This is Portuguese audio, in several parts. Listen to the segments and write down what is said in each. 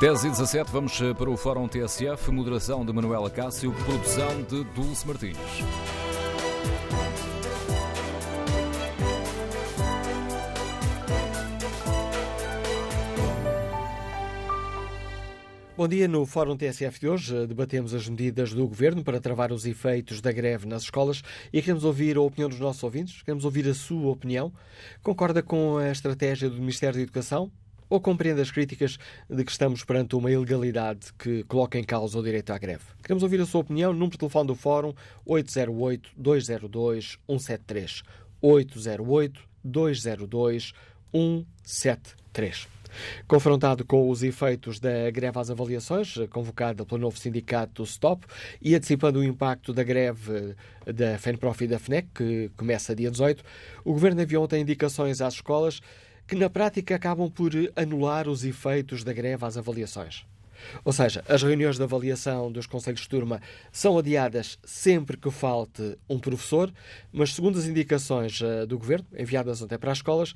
10 e 17, vamos eh, para o Fórum TSF, moderação de Manuela Cássio, produção de Dulce Martins. Bom dia. No Fórum TSF de hoje debatemos as medidas do Governo para travar os efeitos da greve nas escolas e queremos ouvir a opinião dos nossos ouvintes, queremos ouvir a sua opinião. Concorda com a estratégia do Ministério da Educação? Ou compreende as críticas de que estamos perante uma ilegalidade que coloca em causa o direito à greve? Queremos ouvir a sua opinião. Número de telefone do Fórum 808-202-173. 808-202-173. Confrontado com os efeitos da greve às avaliações, convocada pelo novo sindicato STOP, e antecipando o impacto da greve da FENPROF e da FNEC, que começa dia 18, o Governo enviou ontem indicações às escolas que na prática acabam por anular os efeitos da greve às avaliações. Ou seja, as reuniões de avaliação dos conselhos de turma são adiadas sempre que falte um professor, mas segundo as indicações uh, do governo, enviadas ontem para as escolas,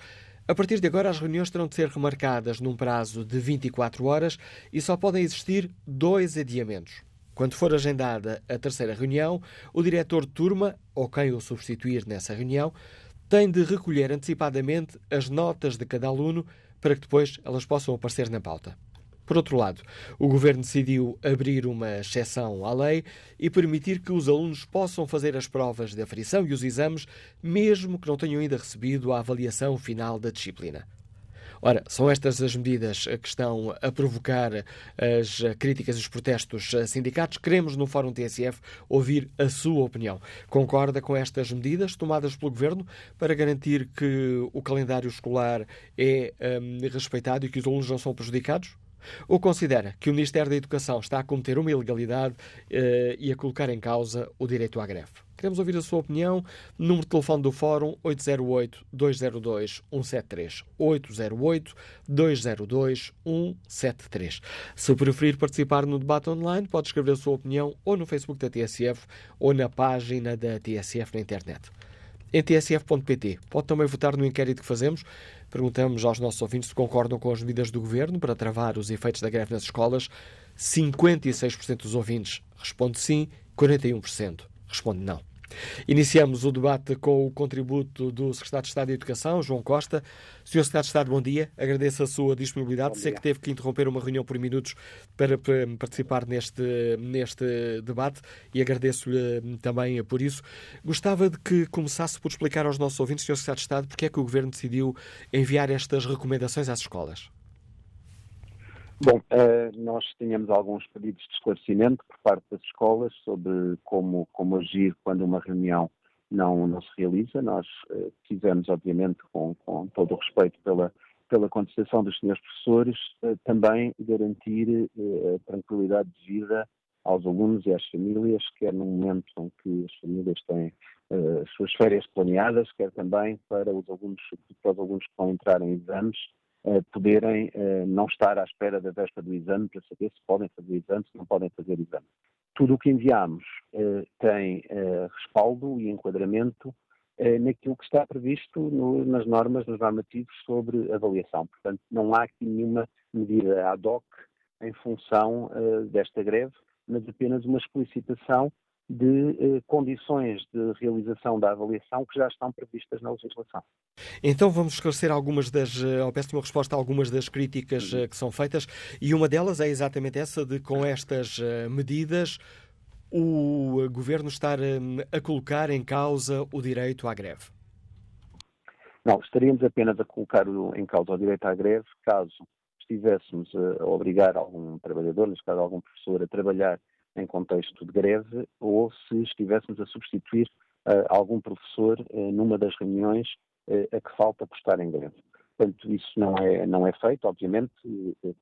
a partir de agora as reuniões terão de ser remarcadas num prazo de 24 horas e só podem existir dois adiamentos. Quando for agendada a terceira reunião, o diretor de turma, ou quem o substituir nessa reunião, tem de recolher antecipadamente as notas de cada aluno para que depois elas possam aparecer na pauta. Por outro lado, o Governo decidiu abrir uma exceção à lei e permitir que os alunos possam fazer as provas de aferição e os exames, mesmo que não tenham ainda recebido a avaliação final da disciplina. Ora, são estas as medidas que estão a provocar as críticas e os protestos sindicatos. Queremos, no Fórum TSF, ouvir a sua opinião. Concorda com estas medidas tomadas pelo Governo para garantir que o calendário escolar é um, respeitado e que os alunos não são prejudicados? Ou considera que o Ministério da Educação está a cometer uma ilegalidade uh, e a colocar em causa o direito à greve? Queremos ouvir a sua opinião. Número de telefone do Fórum 808-202-173. 808-202-173. Se preferir participar no debate online, pode escrever a sua opinião ou no Facebook da TSF ou na página da TSF na internet. Em tsf.pt. Pode também votar no inquérito que fazemos. Perguntamos aos nossos ouvintes se concordam com as medidas do Governo para travar os efeitos da greve nas escolas. 56% dos ouvintes responde sim, 41% responde não. Iniciamos o debate com o contributo do Secretário de Estado de Educação, João Costa. Senhor Secretário de Estado, bom dia. Agradeço a sua disponibilidade. Sei que teve que interromper uma reunião por minutos para participar neste, neste debate e agradeço-lhe também por isso. Gostava de que começasse por explicar aos nossos ouvintes, Senhor Secretário de Estado, porque é que o Governo decidiu enviar estas recomendações às escolas. Bom, uh, nós tínhamos alguns pedidos de esclarecimento por parte das escolas sobre como, como agir quando uma reunião não, não se realiza. Nós uh, quisemos, obviamente, com, com todo o respeito pela, pela contestação dos senhores professores, uh, também garantir a tranquilidade de vida aos alunos e às famílias, quer no momento em que as famílias têm as suas férias planeadas, quer também para os alunos, para os alunos que vão entrar em exames poderem uh, não estar à espera da véspera do exame para saber se podem fazer exame, se não podem fazer exame. Tudo o que enviamos uh, tem uh, respaldo e enquadramento naquilo que está previsto no, nas normas, nos normativos sobre avaliação. Portanto, não há aqui nenhuma medida ad hoc em função desta greve, mas apenas uma explicitação de eh, condições de realização da avaliação que já estão previstas na legislação. Então vamos esclarecer algumas das, eh, ou peço uma resposta a algumas das críticas eh, que são feitas, e uma delas é exatamente essa de com estas eh, medidas o governo estar a colocar em causa o direito à greve. Não, estaríamos apenas a colocar em causa o direito à greve caso estivéssemos a obrigar algum trabalhador, neste caso algum professor, a trabalhar em contexto de greve ou se estivéssemos a substituir uh, algum professor uh, numa das reuniões uh, a que falta por estar em greve. Portanto, isso não é, não é feito, obviamente,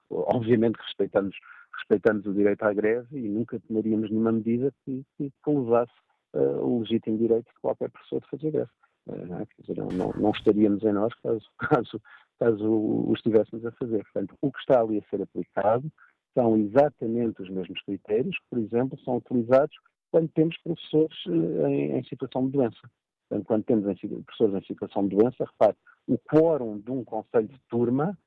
obviamente respeitamos, respeitamos o direito à greve e nunca tomaríamos nenhuma medida que, que, que levasse o legítimo direito de qualquer professor de fazer greve. Não, dizer, não, não, estaríamos em nós caso, caso, caso o estivéssemos a fazer. Portanto, o que está ali a ser aplicado são exatamente os mesmos critérios que, por exemplo, são utilizados quando temos professores eh, em, em situação de doença. Portanto, quando temos em, professores em situação de doença, repare, o quórum de um conselho de turma,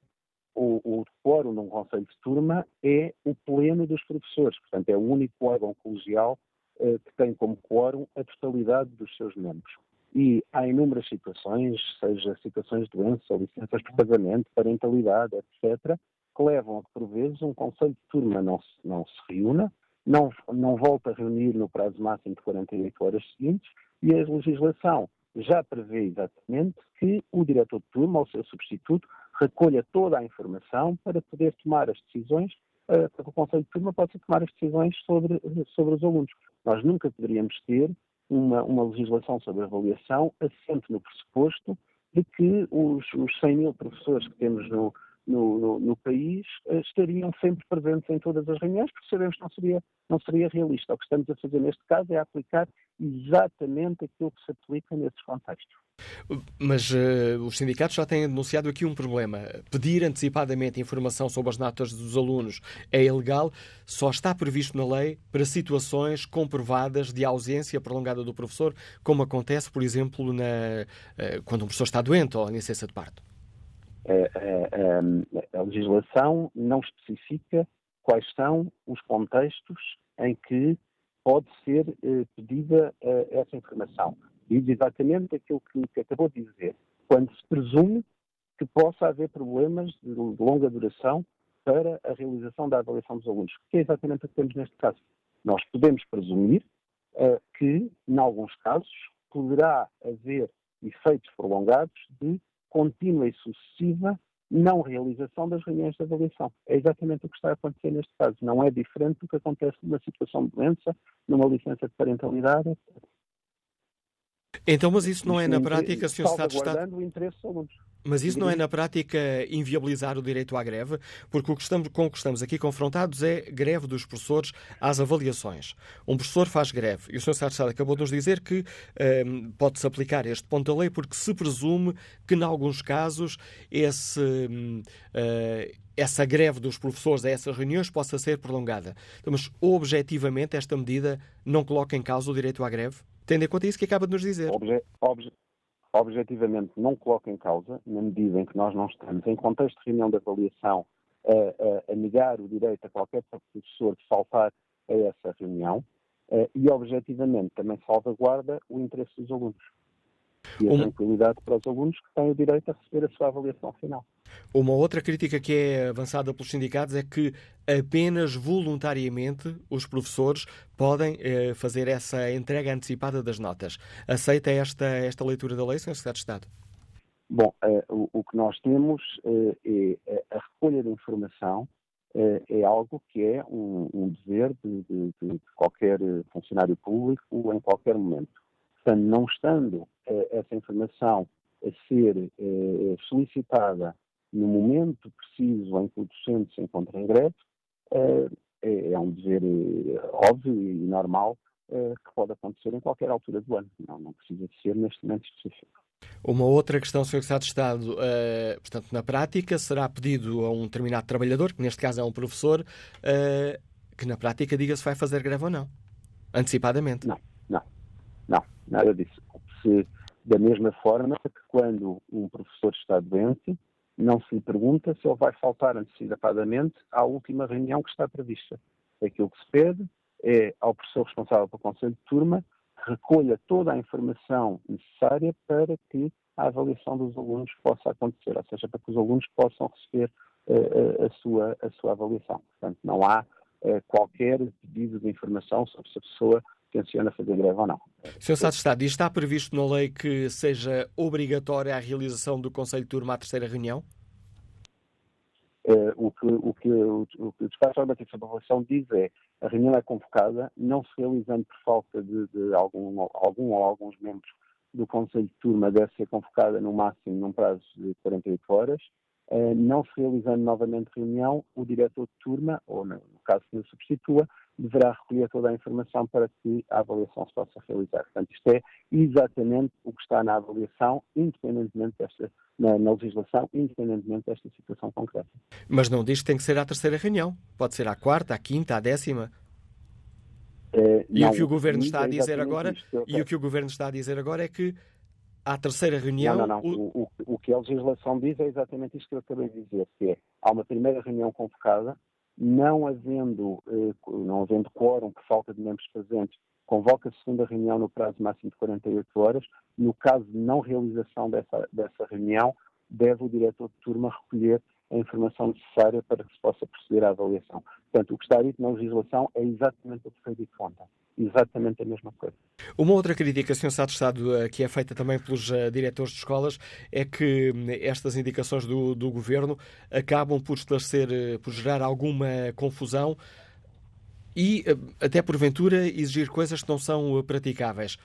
o, o quórum um conselho de turma é o pleno dos professores, portanto é o único órgão colegial uh, que tem como quórum a totalidade dos seus membros. E há inúmeras situações, seja situações de doença, licenças por casamento, parentalidade, etc., que levam a que, por vezes, um conselho de turma não se, não se reúna, não, não volta a reunir no prazo máximo de 48 horas seguintes e a legislação já prevê exatamente que o diretor de turma ou seu substituto recolha toda a informação para poder tomar as decisões, uh, para que o Conselho de Turma possa tomar as decisões sobre, sobre os alunos. Nós nunca poderíamos ter uma, uma legislação sobre avaliação assente no pressuposto de que os, os 100 mil professores que temos no, no, no, no, país uh, estariam sempre presentes em todas as reuniões, porque sabemos que não seria, não seria realista. O que estamos a fazer neste caso é aplicar exatamente aquilo que se aplica nesses contextos. Mas uh, os sindicatos já têm denunciado aqui um problema. Pedir antecipadamente informação sobre as notas dos alunos é ilegal, só está previsto na lei para situações comprovadas de ausência prolongada do professor, como acontece, por exemplo, na, uh, quando um professor está doente ou em licença de parto. A, a, a legislação não especifica quais são os contextos em que pode ser uh, pedida uh, essa informação. Diz exatamente aquilo que, que, acabou de dizer. Quando se presume que possa haver problemas de, de longa duração para a realização da avaliação dos alunos, que é exatamente o que temos neste caso. Nós podemos presumir uh, que, em alguns casos, poderá haver efeitos prolongados de contínua e sucessiva não realização das reuniões de avaliação. É exatamente o que está a acontecer neste caso. Não é diferente do que acontece numa situação de doença, numa licença de parentalidade, etc. Então, mas isso não é na prática, Sr. Estado de Estado. o interesse dos alunos. Mas isso não é na prática inviabilizar o direito à greve? Porque o que estamos, com o que estamos aqui confrontados é greve dos professores às avaliações. Um professor faz greve e o Sr. Estado acabou de nos dizer que um, ehm, pode-se aplicar este ponto da lei porque se presume que, em alguns casos, esse, uh, essa greve dos professores a essas reuniões possa ser prolongada. Então, mas, objetivamente, esta medida não coloca em causa o direito à greve? Tendo em conta isso que acaba de nos dizer. Obje, obje, objetivamente não coloca em causa, na medida em que nós não estamos em contexto de reunião de avaliação a, a, a negar o direito a qualquer professor de faltar a essa reunião uh, e objetivamente também salvaguarda o interesse dos alunos e a tranquilidade para os alunos que têm o direito a receber a sua avaliação final. Uma outra crítica que é avançada pelos sindicatos é que apenas voluntariamente os professores podem eh, fazer essa entrega antecipada das notas. Aceita esta, esta leitura da lei, Sr. Secretário de Estado? Bom, eh, o, o, que nós temos eh, é a recolha de informação eh, é algo que é um, um dever de, de, de, qualquer funcionário público em qualquer momento. Portanto, não estando essa informação a ser solicitada no momento preciso em que o docente se encontra em greve, eh, é, é um dever eh, óbvio e normal eh, que pode acontecer em qualquer altura do ano. Não, não precisa de ser neste momento específico. Uma outra questão, Sr. Secretário de Estado, uh, portanto, na prática, será pedido a um determinado trabalhador, que neste caso é um professor, que na prática diga se vai fazer greve ou não, antecipadamente. Não, não, não, nada disso. Se, da mesma forma que quando um professor está doente, não se lhe pergunta se ele vai faltar antecipadamente à última reunião que está prevista. Aquilo que se pede é ao professor responsável pelo Conselho de Turma que recolha toda a informação necessária para que a avaliação dos alunos possa acontecer, ou seja, para que os alunos possam receber uh, a, sua, a sua avaliação. Portanto, não há uh, qualquer pedido de informação sobre se a pessoa tenciona fazer greve ou não. Sr. Estado de Estado, e está previsto na lei que seja obrigatória a realização do Conselho de Turma à terceira reunião? Uh, o, que, o, que, o, o que o despacho normativo sobre avaliação diz é a reunião é convocada, não se realizando por falta de, de algum, algum ou alguns membros do Conselho de Turma, deve ser convocada no máximo num prazo de 48 horas, não se realizando novamente reunião, o diretor de turma, ou no, no caso que o substitua, deverá recolher toda a informação para que a avaliação se possa realizar. Portanto, isto é exatamente o que está na avaliação, independentemente desta, na, na, legislação, independentemente desta situação concreta. Mas não diz que tem que ser à terceira reunião. Pode ser à quarta, à quinta, à décima. É, e não, o que o governo está a dizer agora, isto, e o que o governo está a dizer agora é que à terceira reunião. Não, não, não. O, o, que a legislação diz é exatamente isto que eu acabei de dizer, que é, há uma primeira reunião convocada, não havendo, eh, não havendo quórum por falta de membros presentes, convoca a segunda reunião no prazo máximo de 48 horas. No caso de não realização dessa, dessa reunião, deve o diretor de turma recolher a informação necessária para que se possa proceder à avaliação. Portanto, o que está dito na legislação é exatamente o que foi dito ontem. Exatamente a mesma coisa. Uma outra crítica, Sr. De Estado, eh, que é feita também pelos uh, diretores de escolas, é que hum, estas indicações do, do Governo acabam por esclarecer, uh, por gerar alguma confusão e, até porventura, exigir coisas que não são praticáveis.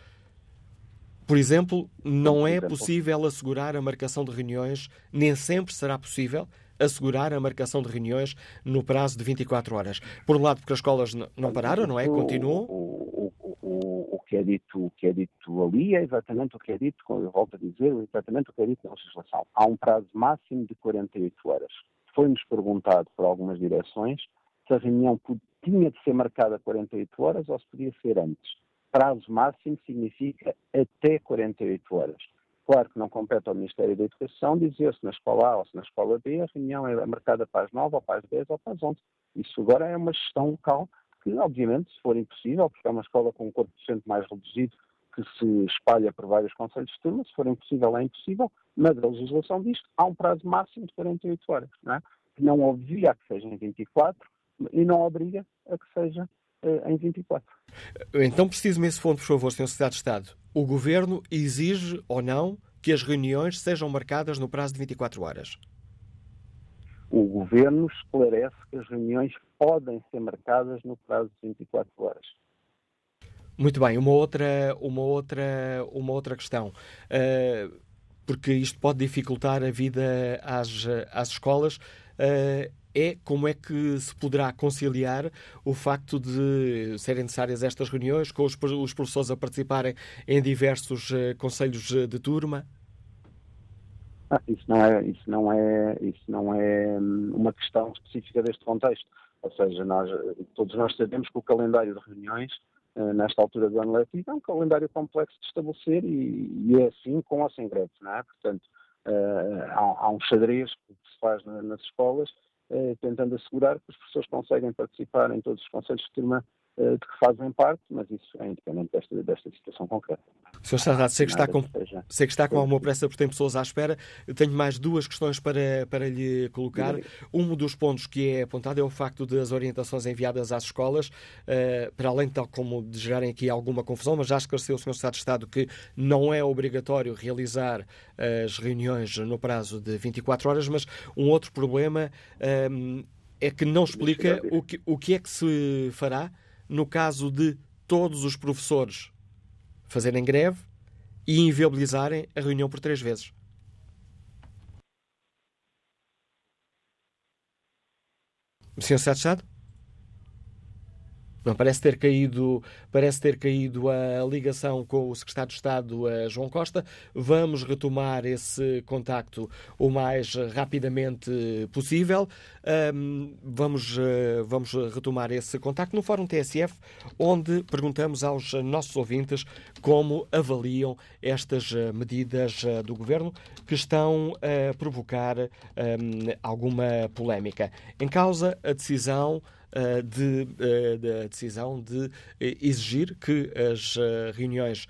Por exemplo, não é possível assegurar a marcação de reuniões, nem sempre será possível assegurar a marcação de reuniões no prazo de 24 horas. Por um lado, porque as escolas não pararam, não é? Continuam. O, o, o, o, que é dito, o que é dito ali é exatamente o que é dito, eu volto a dizer, exatamente o que é dito na legislação. Há um prazo máximo de 48 horas. Foi-nos perguntado por algumas direções se a reunião tinha de ser marcada 48 horas ou se podia ser antes. Prazo máximo significa até 48 horas. Claro que não compete ao Ministério da Educação dizer se na escola A ou se na escola B a reunião é marcada para as 9 ou para as 10 ou para as 11. Isso agora é uma gestão local que, obviamente, se for impossível, porque é uma escola com um corpo docente mais reduzido que se espalha por vários conselhos de turma, se for impossível, é impossível, mas a legislação diz que há um prazo máximo de 48 horas, não é? que não obvia a que seja em 24 e não obriga a que seja uh, em 24. Então preciso-me esse ponto, por favor, Sr. Secretário de Estado o Governo exige ou não que as reuniões sejam marcadas no prazo de 24 horas? O Governo esclarece que as reuniões podem ser marcadas no prazo de 24 horas. Muito bem, uma outra, uma outra, uma outra questão, uh, porque isto pode dificultar a vida às, às escolas. Uh, é como é que se poderá conciliar o facto de serem necessárias estas reuniões, com os, professores a participarem em diversos uh, conselhos eh, de turma? Ah, isso não é isso não é isso não é hum, uma questão específica deste contexto. Ou seja, nós todos nós sabemos que o calendário de reuniões nesta altura do ano letivo é um calendário complexo de estabelecer e, e é assim com ou sem greve, não é? Portanto, há, há, um xadrez que se faz nas escolas eh, tentando assegurar que as pessoas conseguem participar em todos os conselhos de turma eh, de que fazem parte, mas isso é independente desta, desta situação concreta. Sr. Sarrato, sei que está com, sei que está com alguma pressa porque tem pessoas à espera. Tenho mais duas questões para, para lhe colocar. Um dos pontos que é apontado é o facto das orientações enviadas às escolas, uh, para além de tal como de gerarem aqui alguma confusão, mas já esclareceu o Sr. Secretário de Estado que não é obrigatório realizar as reuniões no prazo de 24 horas, mas um outro problema um, é que não explica o que, o que é que se fará no caso de todos os professores fazerem greve e inviabilizarem a reunião por três vezes. Senhor Secretário de? Parece ter caído, parece ter caído a ligação com o secretário de Estado João Costa. Vamos retomar esse contacto o mais rapidamente possível. Vamos, uh, vamos retomar esse contacto no Fórum TSF, onde perguntamos aos nossos ouvintes como avaliam estas uh, medidas do governo que estão a provocar um, alguma polémica. Em causa a decisão eh, de, eh, da decisão de eh, exigir que as reuniões,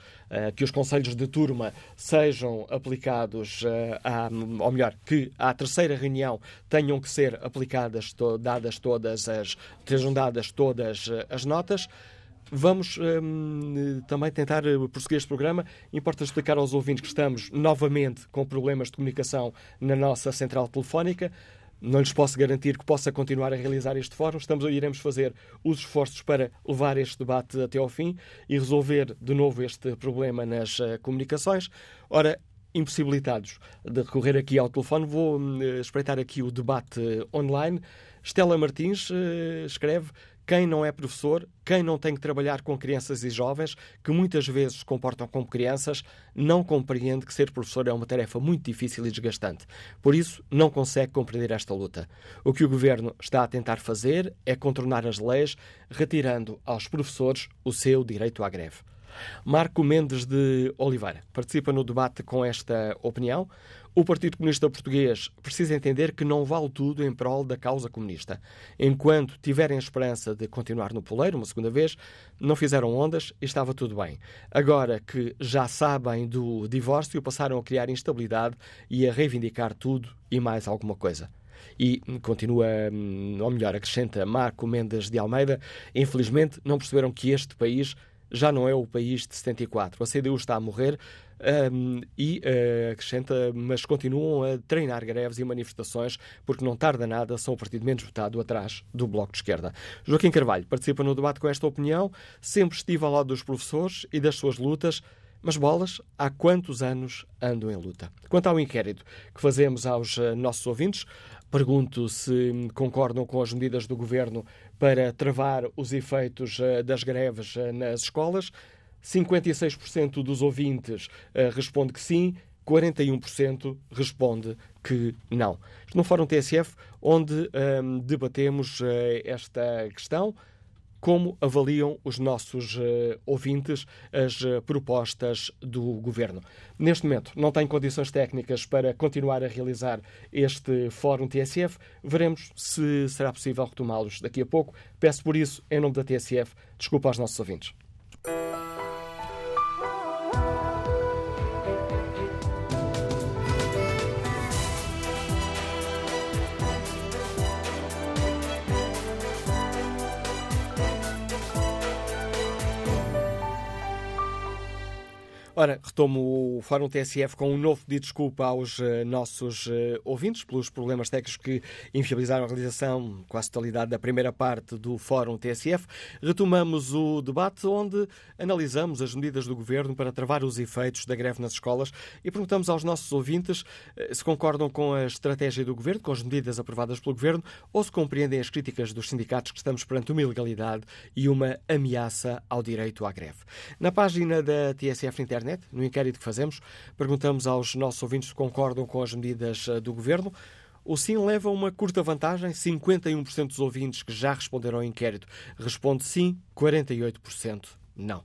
que os conselhos de turma sejam aplicados, à, ou melhor, que à terceira reunião tenham que ser aplicadas, dadas todas as, sejam dadas todas as notas. Vamos hum, também tentar prosseguir este programa. Importa explicar aos ouvintes que estamos novamente com problemas de comunicação na nossa central telefónica. Não lhes posso garantir que possa continuar a realizar este fórum. Estamos, iremos fazer os esforços para levar este debate até ao fim e resolver de novo este problema nas uh, comunicações. Ora, impossibilitados de recorrer aqui ao telefone, vou uh, espreitar aqui o debate uh, online. Estela Martins escreve quem não é professor, quem não tem que trabalhar com crianças e jovens, que muitas vezes se comportam como crianças, não compreende que ser professor é uma tarefa muito difícil e desgastante. Por isso, não consegue compreender esta luta. O que o governo está a tentar fazer é contornar as leis, retirando aos professores o seu direito à greve. Marco Mendes de Oliveira participa no debate com esta opinião. O Partido Comunista Português precisa entender que não vale tudo em prol da causa comunista. Enquanto tiverem esperança de continuar no poleiro uma segunda vez, não fizeram ondas e estava tudo bem. Agora que já sabem do divórcio, passaram a criar instabilidade e a reivindicar tudo e mais alguma coisa. E continua, hum, ou melhor, acrescenta Marco Mendes de Almeida, infelizmente não perceberam que este país já não é o país de 74. A CDU está a morrer um, e uh, acrescenta, mas continuam a treinar greves e manifestações porque não tarda nada, são o partido menos votado atrás do Bloco de Esquerda. Joaquim Carvalho participa no debate com esta opinião, sempre estive ao lado dos professores e das suas lutas. Mas bolas, há quantos anos ando em luta? Quanto ao inquérito que fazemos aos uh, nossos ouvintes, pergunto se concordam com as medidas do governo para travar os efeitos uh, das greves uh, nas escolas. 56% dos ouvintes uh, responde que sim, 41% responde que não. No Fórum TSF, onde um, debatemos esta questão, como avaliam os nossos uh, ouvintes as uh, propostas do governo. Neste momento, não tem condições técnicas para continuar a realizar este Fórum TSF. Veremos se será possível retomá-los daqui a pouco. Peço por isso, em nome da TSF, desculpa aos nossos ouvintes. Ora, retomo o Fórum TSF com um novo pedido de desculpa aos uh, nossos uh, ouvintes pelos problemas técnicos que inviabilizaram a realização quase totalidade da primeira parte do Fórum TSF. Retomamos o debate onde analisamos as medidas do Governo para travar os efeitos da greve nas escolas e perguntamos aos nossos ouvintes uh, se concordam com a estratégia do Governo, com as medidas aprovadas pelo Governo, ou se compreendem as críticas dos sindicatos que estamos perante uma ilegalidade e uma ameaça ao direito à greve. Na página da TSF Internet, internet, no inquérito que fazemos, perguntamos aos nossos ouvintes se concordam com as medidas eh, do governo. O sim leva uma curta vantagem. 51% dos ouvintes que já responderam ao inquérito responde sim, 48% não.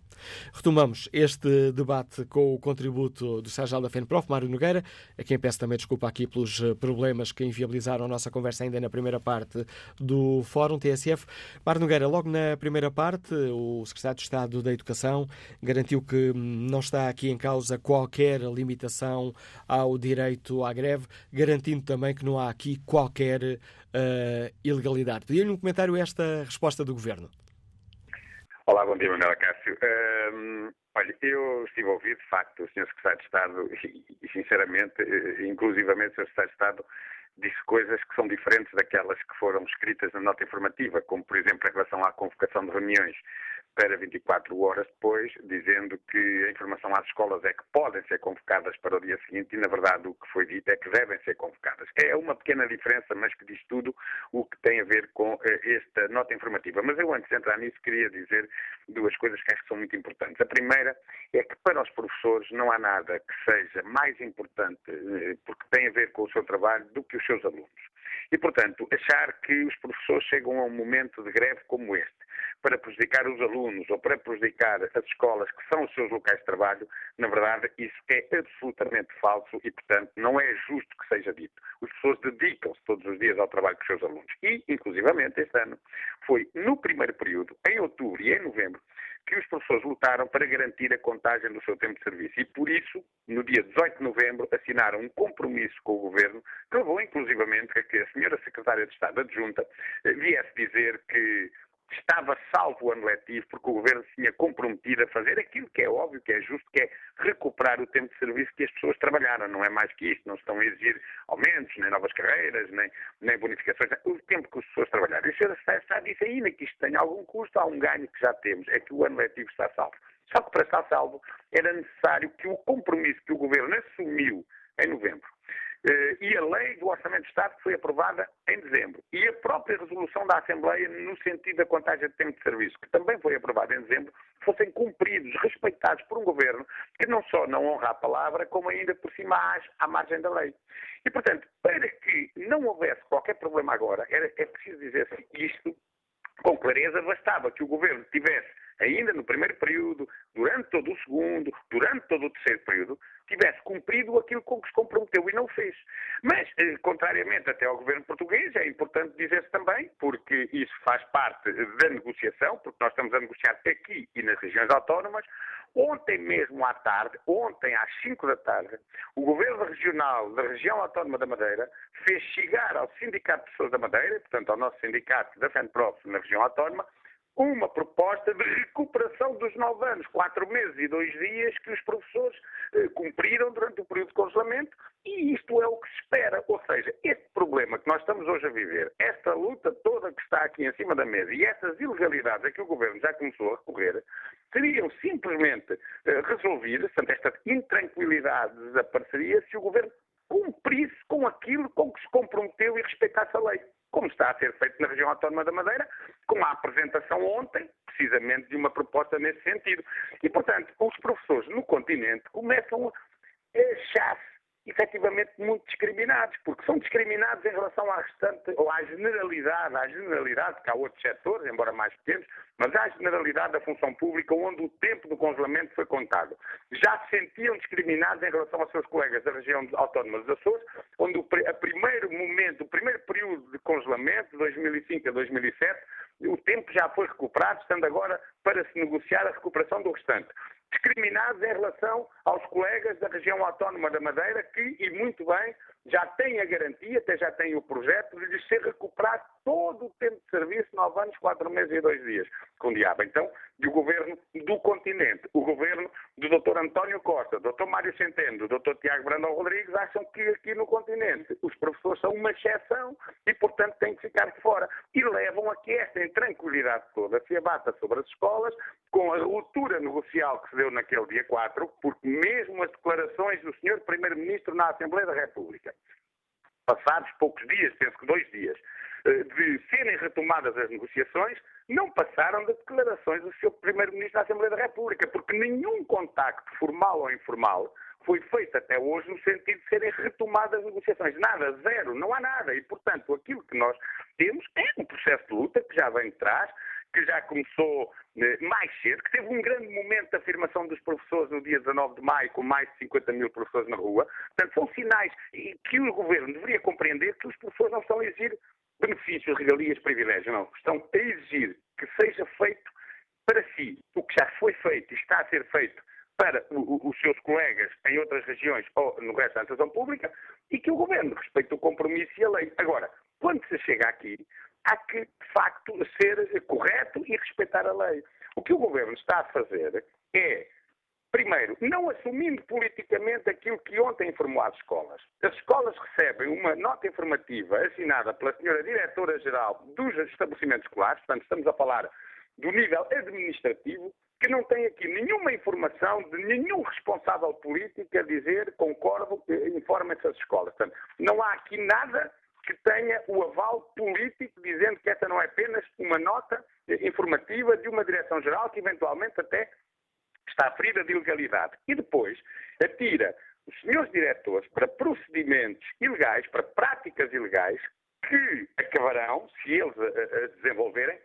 Retomamos este debate com o contributo do Sérgio da FENPROF, Mário Nogueira, a quem peço também desculpa aqui pelos eh, problemas que inviabilizaram a nossa conversa ainda na primeira parte do Fórum TSF. Mário Nogueira, logo na primeira parte, o Secretário de Estado da Educação garantiu que hum, não está aqui em causa qualquer limitação ao direito à greve, garantindo também que não há aqui qualquer uh, ilegalidade. Pedia-lhe um comentário a esta resposta do Governo. Olá, bom dia, Manuela Cássio. Um, olha, eu estive a ouvir, de facto, o Sr. Secretário de Estado e, sinceramente, eh, inclusivamente o Sr. Secretário de Estado disse coisas que são diferentes daquelas que foram escritas na nota informativa, como, por exemplo, em relação à convocação de reuniões para 24 horas depois, dizendo que a informação às escolas é que podem ser convocadas para o dia seguinte e, na verdade, o que foi dito é que devem ser convocadas. É uma pequena diferença, mas que diz tudo o que tem a ver com eh, esta nota informativa. Mas eu, antes de entrar nisso, queria dizer duas coisas que acho que são muito importantes. A primeira é que, para os professores, não há nada que seja mais importante, eh, porque tem a ver com o seu trabalho, do que os seus alunos. E, portanto, achar que os professores chegam a um momento de greve como este, para prejudicar os alunos ou para prejudicar as escolas que são os seus locais de trabalho, na verdade, isso é absolutamente falso e, portanto, não é justo que seja dito. As pessoas dedicam-se todos os dias ao trabalho dos seus alunos. E, inclusivamente, este ano, foi no primeiro período, em outubro e em novembro, que os professores lutaram para garantir a contagem do seu tempo de serviço. E por isso, no dia 18 de novembro, assinaram um compromisso com o Governo, que levou inclusivamente a que a senhora Secretária de Estado adjunta viesse dizer que estava salvo o ano letivo porque o Governo se tinha comprometido a fazer aquilo que é óbvio, que é justo, que é recuperar o tempo de serviço que as pessoas trabalharam. Não é mais que isto, não estão a exigir aumentos, nem novas carreiras, nem, nem bonificações. O tempo que as pessoas trabalharam. E o Sr. a dizer ainda que isto tem algum custo, há um ganho que já temos, é que o ano letivo está salvo. Só que para estar salvo era necessário que o compromisso que o Governo assumiu em novembro e a lei do Orçamento de Estado foi aprovada em dezembro e a própria resolução da Assembleia no sentido da contagem de tempo de serviço, que também foi aprovada em dezembro, fossem cumpridos, respeitados por um governo que não só não honra a palavra, como ainda por cima age à margem da lei. E, portanto, para que não houvesse qualquer problema agora, era, é preciso dizer isto com clareza, bastava que o governo tivesse ainda no primeiro período, durante todo o segundo, durante todo o terceiro período, tivesse cumprido aquilo com que se comprometeu e não fez. Mas, eh, contrariamente até ao governo português, é importante dizer-se também, porque isso faz parte da negociação, porque nós estamos a negociar aqui e nas regiões autónomas, Ontem mesmo à tarde, ontem às 5 da tarde, o Governo Regional da Região Autónoma da Madeira fez chegar ao Sindicato de Pessoas da Madeira, portanto ao nosso sindicato da FENPROF na região autónoma, uma proposta de recuperação dos nove anos, quatro meses e dois dias que os professores eh, cumpriram durante o período de congelamento e isto é o que se espera. Ou seja, este problema que nós estamos hoje a viver, esta luta toda que está aqui em cima da mesa e essas ilegalidades a que o Governo já começou a recorrer, seriam simplesmente eh, resolvidas, portanto, esta intranquilidade desapareceria se o Governo cumprisse com aquilo com que se comprometeu e respeitasse a lei como está a ser feito na região autónoma da Madeira, com a apresentação ontem, precisamente, de uma proposta nesse sentido. E, portanto, os professores no continente começam a achar-se efetivamente muito discriminados, porque são discriminados em relação à restante, ou à generalidade, à generalidade, que há outros setores, embora mais pequenos, mas à generalidade da função pública, onde o tempo do congelamento foi contado. Já se sentiam discriminados em relação aos seus colegas da região autónoma dos Açores, onde o primeiro momento, o primeiro período de congelamento, de 2005 a 2007, o tempo já foi recuperado, estando agora para se negociar a recuperação do restante discriminados em relação aos colegas da região autónoma da Madeira, que, e muito bem, já têm a garantia, até já têm o projeto, de lhes ser recuperado todo o tempo de serviço, nove anos, quatro meses e dois dias, com diabo. Então, do governo do continente, o governo do Dr. António Costa, do Dr. Mário Centeno, do Dr. Tiago Brandão Rodrigues, acham que aqui no continente os professores são uma exceção e, portanto, têm que ficar fora. E levam a que esta intranquilidade toda se abata sobre as escolas, com a ruptura negocial que se naquele dia 4, porque mesmo as declarações do Sr. Primeiro-Ministro na Assembleia da República, passados poucos dias, penso que dois dias, eh, de serem retomadas as negociações, não passaram de declarações do Sr. Primeiro-Ministro da Assembleia da República, porque nenhum contacto formal ou informal foi feito até hoje no sentido de serem retomadas as negociações. Nada, zero, não há nada. E, portanto, aquilo que nós temos é um processo de luta que já vem de trás, que já começou eh, mais cedo, que teve um grande momento de afirmação dos professores no dia 19 de maio, com mais de 50 mil professores na rua. Portanto, são sinais que o governo deveria compreender que os professores não estão a exigir benefícios, regalias, privilégios, não. Estão a exigir que seja feito para si o que já foi feito e está a ser feito para os seus colegas em outras regiões ou no resto da administração pública e que o governo respeite o compromisso e a lei. Agora, quando se chega aqui, há que, ser correto e respeitar a lei. O que o governo está a fazer é, primeiro, não assumindo politicamente aquilo que ontem informou às escolas. As escolas recebem uma nota informativa assinada pela senhora diretora-geral dos estabelecimentos escolares, portanto, estamos a falar do nível administrativo, que não tem aqui nenhuma informação de nenhum responsável político a dizer concordo, informem-se as escolas. Portanto, não há aqui nada que tenha o aval político dizendo que essa não é apenas uma nota informativa de uma direção-geral que eventualmente até está ferida de ilegalidade. E depois atira os senhores diretores para procedimentos ilegais, para práticas ilegais, que acabarão, se eles a, a desenvolverem,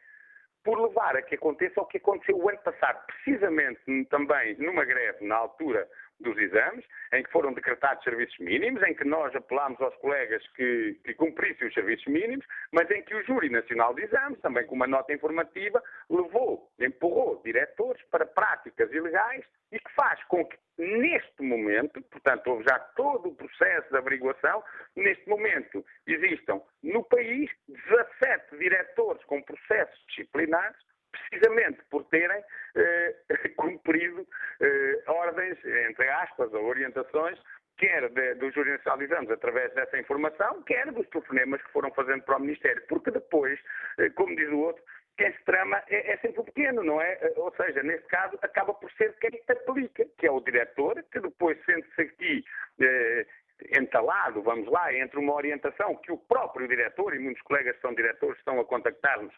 por levar a que aconteça o que aconteceu o ano passado, precisamente também numa greve na altura dos exames, em que foram decretados serviços mínimos, em que nós apelámos aos colegas que, que cumprissem os serviços mínimos, mas em que o Júri Nacional de Exames, também com uma nota informativa, levou, empurrou diretores para práticas ilegais e que faz com que, neste momento, portanto, houve já todo o processo de averiguação, neste momento existam no país 17 diretores com processos disciplinares precisamente por terem eh, cumprido eh, ordens, entre aspas, ou orientações, quer de, do Júri Nacional de Exames através dessa informação, quer dos telefonemas que foram fazendo para o Ministério. Porque depois, eh, como diz o outro, quem se trama é, é, sempre o pequeno, não é? Eh, ou seja, neste caso, acaba por ser quem aplica, que é o diretor, que depois sente-se aqui eh, entalado, vamos lá, entre uma orientação que o próprio diretor, e muitos colegas que são diretores estão a contactar-nos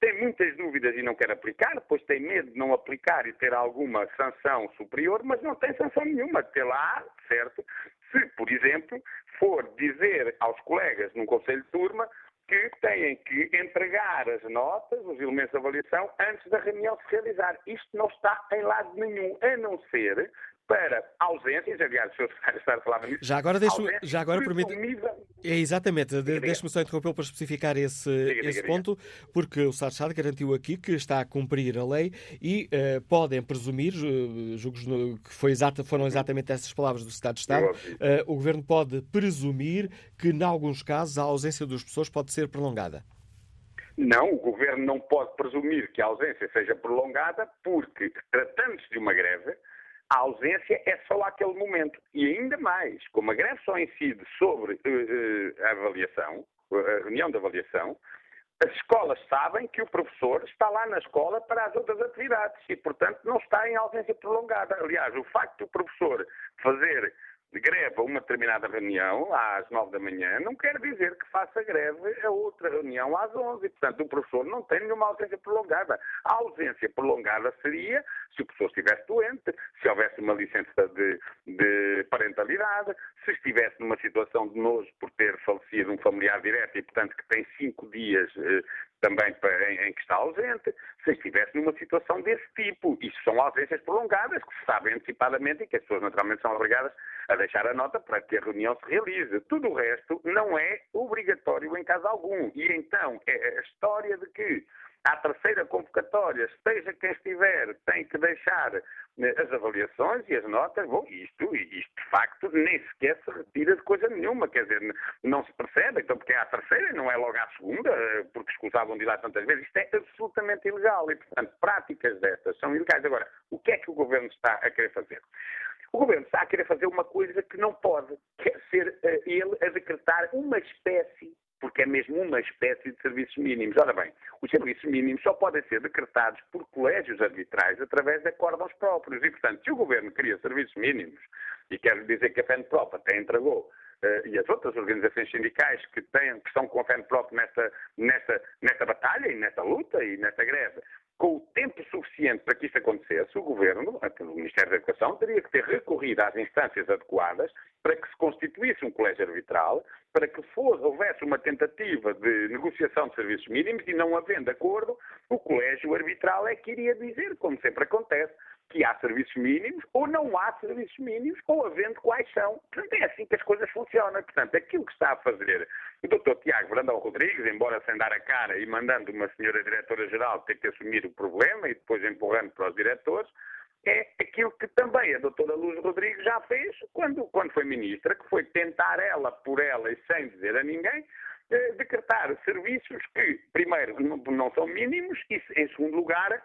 tem muitas dúvidas e não quer aplicar, depois tem medo de não aplicar e ter alguma sanção superior, mas não tem sanção nenhuma. Até lá, certo? Se, por exemplo, for dizer aos colegas num conselho de turma que têm que entregar as notas, os elementos de avaliação, antes da reunião se realizar. Isto não está em lado nenhum, a não ser para ausências, aliás, o Sr. Secretário falava nisso. Já agora, deixo, já agora permite. É exatamente, de, deixe-me só interrompê-lo para especificar esse, diga, esse diga, ponto, diga. porque o Estado garantiu aqui que está a cumprir a lei e uh, podem presumir, uh, julgo que foi exata, foram exatamente essas palavras do Estado de Estado, uh, o Governo pode presumir que, em alguns casos, a ausência dos pessoas pode ser prolongada. Não, o Governo não pode presumir que a ausência seja prolongada porque, tratando-se de uma greve, a ausência é só aquele momento. E ainda mais, como a greve só incide sobre uh, a avaliação, a reunião de avaliação, as escolas sabem que o professor está lá na escola para as outras atividades e, portanto, não está em ausência prolongada. Aliás, o facto do professor fazer greve a uma determinada reunião às nove da manhã não quer dizer que faça greve a outra reunião às onze. Portanto, o professor não tem nenhuma ausência prolongada. A ausência prolongada seria se o professor estivesse doente, se houvesse uma licença de, de parentalidade, se estivesse numa situação de nojo por ter falecido um familiar direto e, portanto, que tem cinco dias eh, também para, em, em, que está ausente, se estivesse numa situação desse tipo. Isso são ausências prolongadas, que se sabem antecipadamente e que as pessoas naturalmente são obrigadas a deixar a nota para que a reunião se realize. Tudo o resto não é obrigatório em caso algum. E então, é a história de que à terceira convocatória, esteja quem estiver, tem que deixar né, as avaliações e as notas, bom, isto, isto de facto nem sequer se retira de coisa nenhuma, quer dizer, não se percebe, então porque é à terceira, não é logo à segunda, porque escusavam de ir lá tantas vezes, isto é absolutamente ilegal e, portanto, práticas destas são ilegais. Agora, o que é que o Governo está a querer fazer? O Governo está a querer fazer uma coisa que não pode, quer ser uh, ele a decretar uma espécie porque é mesmo uma espécie de serviços mínimos. Ora bem, os serviços mínimos só podem ser decretados por colégios arbitrais através de acordos próprios. E, portanto, se o Governo cria serviços mínimos, e quero dizer que a FENPROP até entregou e as outras organizações sindicais que, têm, que estão com a FENPROP nesta, nesta, nesta batalha e nesta luta e nesta greve, com o tempo suficiente para que isto acontecesse, o Governo, o Ministério da Educação, teria que ter recorrido às instâncias adequadas para que se constituísse um colégio arbitral, para que fosse, houvesse uma tentativa de negociação de serviços mínimos e não havendo acordo, o colégio arbitral é que iria dizer, como sempre acontece, que há serviços mínimos ou não há serviços mínimos, ou havendo quais são. Portanto, é assim que as coisas funcionam. Portanto, aquilo que está a fazer o Dr. Tiago Brandão Rodrigues, embora sem dar a cara e mandando uma senhora diretora-geral ter que assumir o problema e depois empurrando para os diretores, é aquilo que também a doutora Luz Rodrigues já fez quando, quando foi ministra, que foi tentar ela por ela e sem dizer a ninguém, eh, decretar serviços que, primeiro, não, não são mínimos e, em segundo lugar,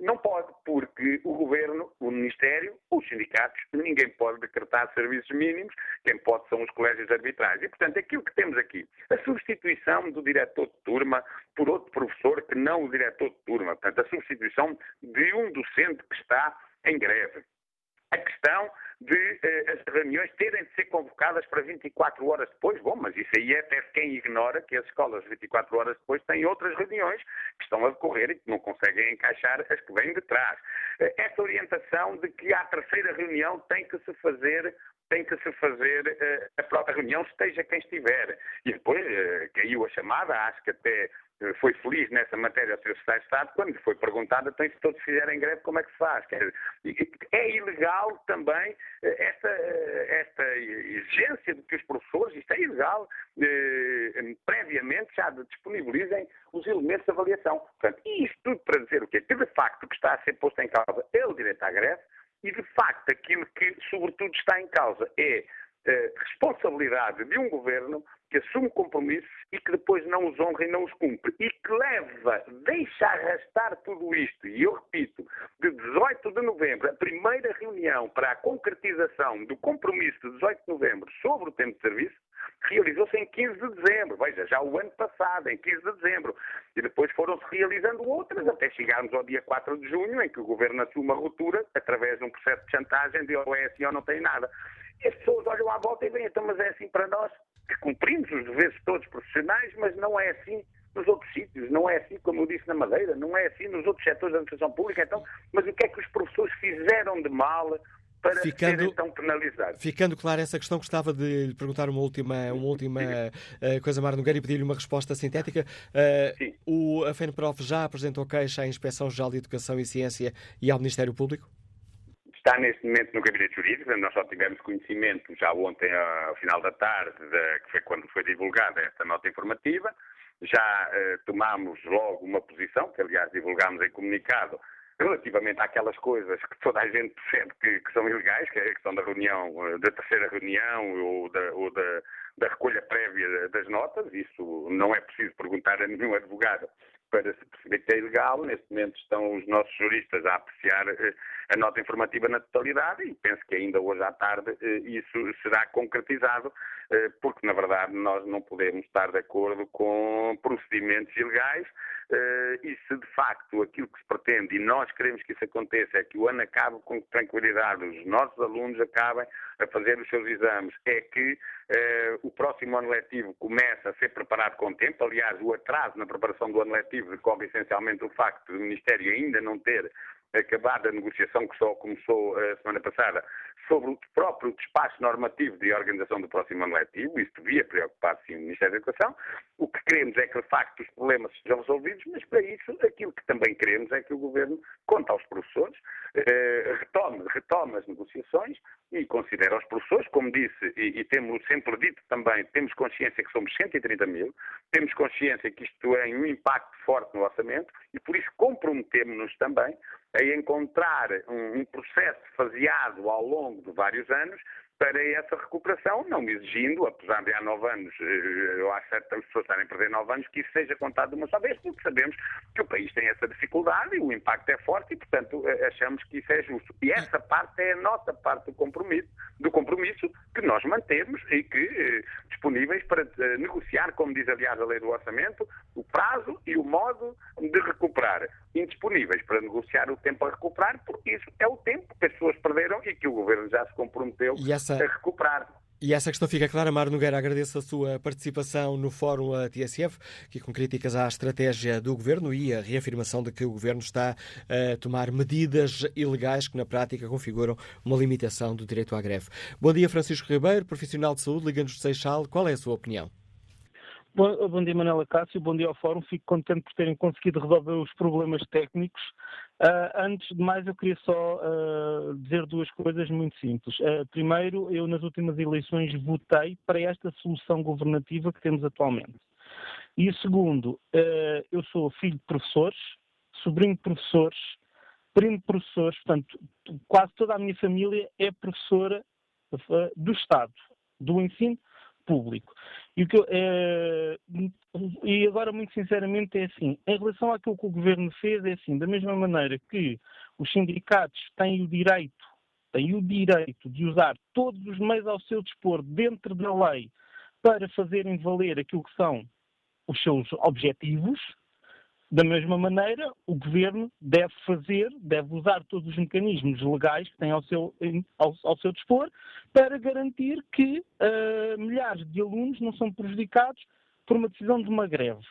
não pode, porque o governo, o Ministério, os sindicatos, ninguém pode decretar serviços mínimos, quem pode são os colégios arbitrais. E, portanto, aquilo que temos aqui, a substituição do diretor de turma por outro professor que não o diretor de turma, portanto, a substituição de um docente que está em greve. A questão de eh, as reuniões terem de ser convocadas para 24 horas depois. Bom, mas isso aí é até quem ignora que as escolas 24 horas depois têm outras reuniões que estão a decorrer e que não conseguem encaixar as que vêm de trás. Eh, orientação de que à terceira reunião tem que se fazer tem que se fazer uh, a própria reunião, esteja quem estiver. E depois uh, caiu a chamada, acho que até foi feliz nessa matéria Sr. Secretário de Estado, quando foi perguntado, então, se todos fizerem greve, como é que se faz? É ilegal também esta, esta exigência de que os professores, isto é ilegal, previamente já disponibilizem os elementos de avaliação. Portanto, isto tudo para dizer o quê? Que de facto o que está a ser posto em causa é o direito à greve, e, de facto, aquilo que, sobretudo, está em causa é a eh, responsabilidade de um governo que assume compromissos e que depois não os honra e não os cumpre. E que leva, deixa arrastar tudo isto. E eu repito, de 18 de novembro, a primeira reunião para a concretização do compromisso de 18 de novembro sobre o tempo de serviço, realizou-se em 15 de dezembro, veja, já o ano passado, em 15 de dezembro. E depois foram-se realizando outras, até chegarmos ao dia 4 de junho, em que o Governo assume a ruptura, através de um processo de chantagem, de ou é assim ou não tem nada. As pessoas olham à volta e veem, então, mas é assim para nós, que cumprimos os deveres todos profissionais, mas não é assim nos outros sítios, não é assim, como eu disse, na Madeira, não é assim nos outros setores da administração pública. Então, mas o que é que os professores fizeram de mal para ficando, serem tão penalizados. Ficando clara essa questão, gostava de lhe perguntar uma última, uma última uh, coisa, Mar Nogueira, e pedir-lhe uma resposta sintética. Uh, o, a FENPROF já apresentou queixa à Inspeção Geral de Educação e Ciência e ao Ministério Público? Está neste momento no Gabinete Jurídico, nós só tivemos conhecimento já ontem, ao final da tarde, de, que foi quando foi divulgada esta nota informativa. Já uh, tomámos logo uma posição, que aliás divulgámos em comunicado, relativamente àquelas coisas que toda a gente percebe que, que são ilegais, que é a questão da reunião, eh, da terceira reunião ou da, ou da, da recolha prévia das notas, isso não é preciso perguntar a nenhum advogado para se perceber que é ilegal. Neste momento estão os nossos juristas a apreciar eh, a nota informativa na totalidade e penso que ainda hoje à tarde eh, isso será concretizado, eh, porque na verdade nós não podemos estar de acordo com procedimentos ilegais e se de facto aquilo que se pretende, e nós queremos que isso aconteça, é que o ano acabe com tranquilidade, os nossos alunos acabem a fazer os seus exames, é que o próximo ano letivo começa a ser preparado com tempo. Aliás, o atraso na preparação do ano letivo decorre essencialmente do facto do Ministério ainda não ter acabado a negociação que só começou a semana passada sobre o próprio despacho normativo de organização do próximo ano letivo, isso devia preocupar sim o Ministério da Educação. O que queremos é que, de facto, os problemas sejam resolvidos, mas para isso, aquilo que também queremos é que o Governo conte aos professores, eh, retome, retome as negociações e considere aos professores, como disse, e, e temos sempre dito também, temos consciência que somos 130 mil, temos consciência que isto tem um impacto forte no orçamento e por isso comprometemos-nos também a encontrar um, um processo faseado ao longo de vários anos para essa recuperação, não exigindo, apesar de há nove anos, eh, eu acho certas pessoas estarem a perder nove anos, que isso seja contado de uma só vez, porque sabemos que o país tem essa dificuldade e o impacto é forte e, portanto, eh, achamos que isso é justo. E essa parte é a nossa parte do compromisso, do compromisso que nós mantemos e que eh, disponíveis para negociar, como diz aliás a lei do orçamento, o prazo e o modo de recuperar. Indisponíveis para negociar o tempo a recuperar, porque isso é o tempo que as pessoas perderam e que o governo já se comprometeu essa... a recuperar. E essa questão fica clara. Mário Nogueira, agradeço a sua participação no Fórum TSF, aqui com críticas à estratégia do Governo e a reafirmação de que o Governo está a tomar medidas ilegais que, na prática, configuram uma limitação do direito à greve. Bom dia, Francisco Ribeiro, profissional de saúde, Liga-nos do Seixal. Qual é a sua opinião? Bom, bom dia, Manela Cássio. Bom dia ao Fórum. Fico contente por terem conseguido resolver os problemas técnicos. Uh, antes de mais, eu queria só uh, dizer duas coisas muito simples. Uh, primeiro, eu nas últimas eleições votei para esta solução governativa que temos atualmente. E segundo, eu sou filho de professores, sobrinho de professores, primo de professores, portanto, quase toda a minha família é professora do Estado, do ensino público. E, que, é, e, agora, muito sinceramente, é assim: em relação àquilo que o governo fez, é assim, da mesma maneira que os sindicatos têm o direito, têm o direito de usar todos os meios ao seu dispor dentro da lei para fazerem valer aquilo que são os seus objetivos, da mesma maneira, o governo deve fazer, deve usar todos os mecanismos legais que tem ao seu, ao, ao seu dispor para garantir que uh, milhares de alunos não são prejudicados por uma decisão de uma greve.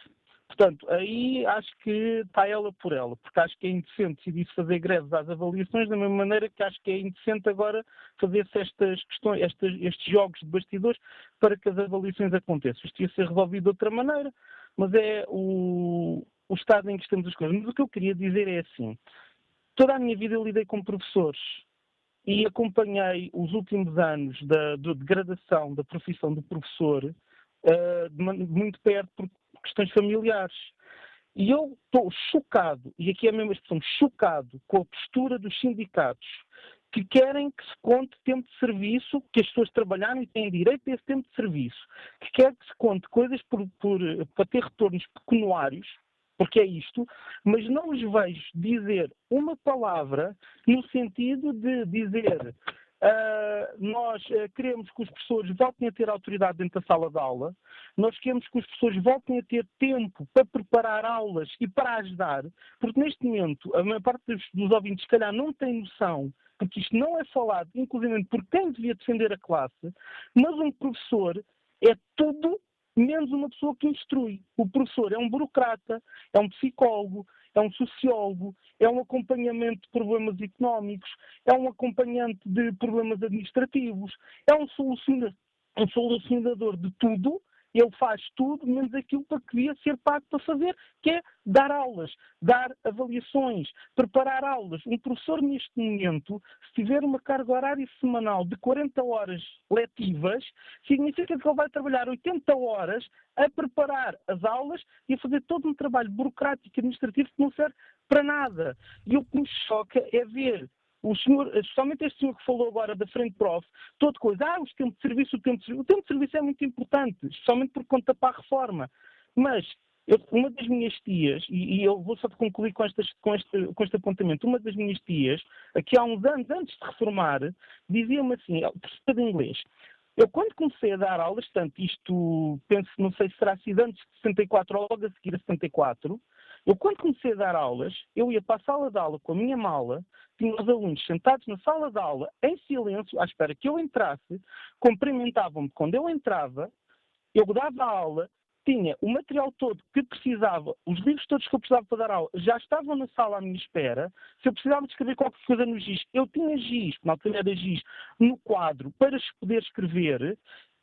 Portanto, aí acho que está ela por ela, porque acho que é indecente decidir fazer greves às avaliações, da mesma maneira que acho que é indecente agora fazer-se estas questões, estas, estes jogos de bastidores para que as avaliações aconteçam. Isto ia ser resolvido de outra maneira, mas é o, o estado em que estamos as coisas. Mas o que eu queria dizer é assim: toda a minha vida eu lidei com professores e acompanhei os últimos anos da, da degradação da profissão do professor uh, de, muito perto por questões familiares. E eu estou chocado, e aqui é a mesma expressão, chocado com a postura dos sindicatos que querem que se conte tempo de serviço, que as pessoas trabalharem e têm direito a esse tempo de serviço, que quer que se conte coisas por, por, para ter retornos pecuniários, porque é isto, mas não os vejo dizer uma palavra no sentido de dizer Uh, nós uh, queremos que os professores voltem a ter autoridade dentro da sala de aula, nós queremos que os professores voltem a ter tempo para preparar aulas e para ajudar, porque neste momento a maior parte dos, dos ouvintes, se calhar, não tem noção, porque isto não é falado, inclusive por quem devia defender a classe, mas um professor é tudo menos uma pessoa que instrui. O professor é um burocrata, é um psicólogo, é um sociólogo, é um acompanhamento de problemas económicos, é um acompanhante de problemas administrativos, é um solucionador, um solucionador de tudo ele faz tudo menos aquilo para que devia ser pago para fazer, que é dar aulas, dar avaliações, preparar aulas. Um professor, neste momento, se tiver uma carga horária semanal de 40 horas letivas, significa que ele vai trabalhar 80 horas a preparar as aulas e a fazer todo um trabalho burocrático e administrativo que não serve para nada. E o que me choca é ver o senhor, especialmente este senhor que falou agora da frente prof, todo coisa, ah, os tempos de serviço, o tempo de serviço. O tempo de serviço é muito importante, especialmente por conta para a reforma. Mas eu, uma das minhas tias, e, e, eu vou só concluir com, estas, com, este, com este apontamento, uma das minhas tias, aqui há uns anos, antes de reformar, dizia-me assim, professora de inglês, eu quando comecei a dar aulas, portanto, isto, penso, não sei se será sido antes de 64 ou logo a seguir a 74, eu, quando comecei a dar aulas, eu ia para a sala de aula com a minha mala, tinha os alunos sentados na sala de aula, em silêncio, à espera que eu entrasse, cumprimentavam-me quando eu entrava, eu dava a aula, tinha o material todo que precisava, os livros todos que eu precisava para dar aula, já estavam na sala à minha espera. Se eu precisava de escrever qualquer coisa no giz, eu tinha giz, na altura era giz, no quadro, para poder escrever.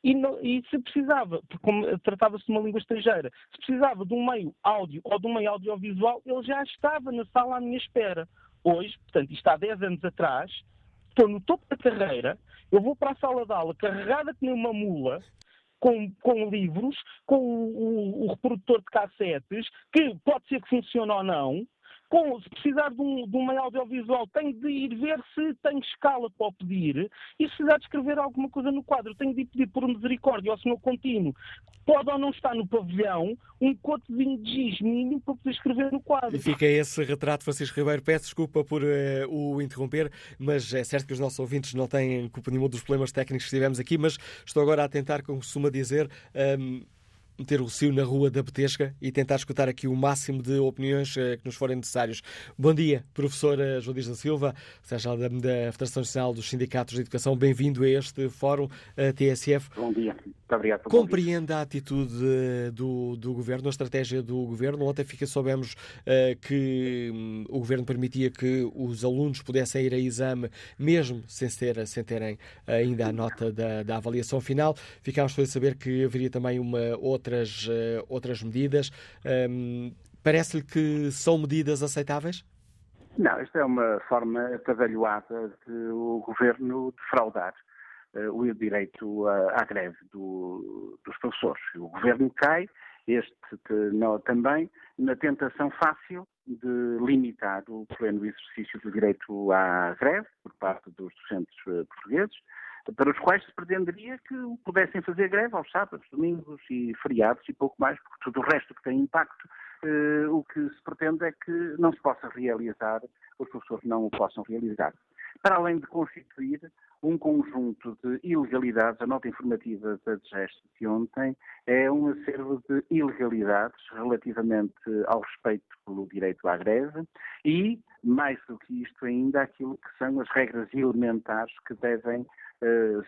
E, e, se precisava, porque tratava-se de uma língua estrangeira, se precisava de um meio áudio ou de um meio audiovisual, ele já estava na sala à minha espera. Hoje, portanto, isto há 10 anos atrás, estou no topo da carreira, eu vou para a sala de aula carregada como uma mula, com, com, livros, com o, o, o, reprodutor de cassetes, que pode ser que funcione ou não, com, se precisar de um, de um meio audiovisual, tenho de ir ver se tenho escala para o pedir. E se precisar de escrever alguma coisa no quadro, tenho de ir pedir por misericórdia ao senhor contínuo. Pode ou não estar no pavilhão um cotezinho de giz mínimo para poder escrever no quadro. E fica esse retrato, Francisco Ribeiro. Peço desculpa por uh, o interromper, mas é certo que os nossos ouvintes não têm culpa nenhuma dos problemas técnicos que tivemos aqui, mas estou agora a tentar, como costuma dizer, um, meter o cio na rua da Betesca e tentar escutar aqui o máximo de opiniões eh, que nos forem necessários. Bom dia, professora João da Silva, seja da, da Federação Nacional dos Sindicatos de Educação. Bem-vindo a este fórum a TSF. Bom dia, muito obrigado. Por Compreende a atitude eh, do, do Governo, a estratégia do Governo. Ontem fica, soubemos uh, que um, o Governo permitia que os alunos pudessem ir a exame, mesmo sem, ser, sem terem ainda a nota da, da avaliação final. Ficámos a saber que haveria também uma outra outras, uh, outras medidas. Parece-lhe que são medidas aceitáveis? Não, esta é uma forma atabalhoada de o governo defraudar uh, o direito à, greve do, dos professores. O governo cai, este não, também, na tentação fácil de limitar o pleno exercício do direito à greve por parte dos docentes uh, portugueses, para os quais se pretenderia que pudessem fazer greve aos sábados, domingos e feriados e pouco mais, porque tudo o resto que tem impacto, eh, o que se pretende é que não se possa realizar, os professores não o possam realizar. Para além de constituir um conjunto de ilegalidades, a nota informativa da DGEST de ontem é um acervo de ilegalidades relativamente ao respeito pelo direito à greve e, mais do que isto ainda, aquilo que são as regras elementares que devem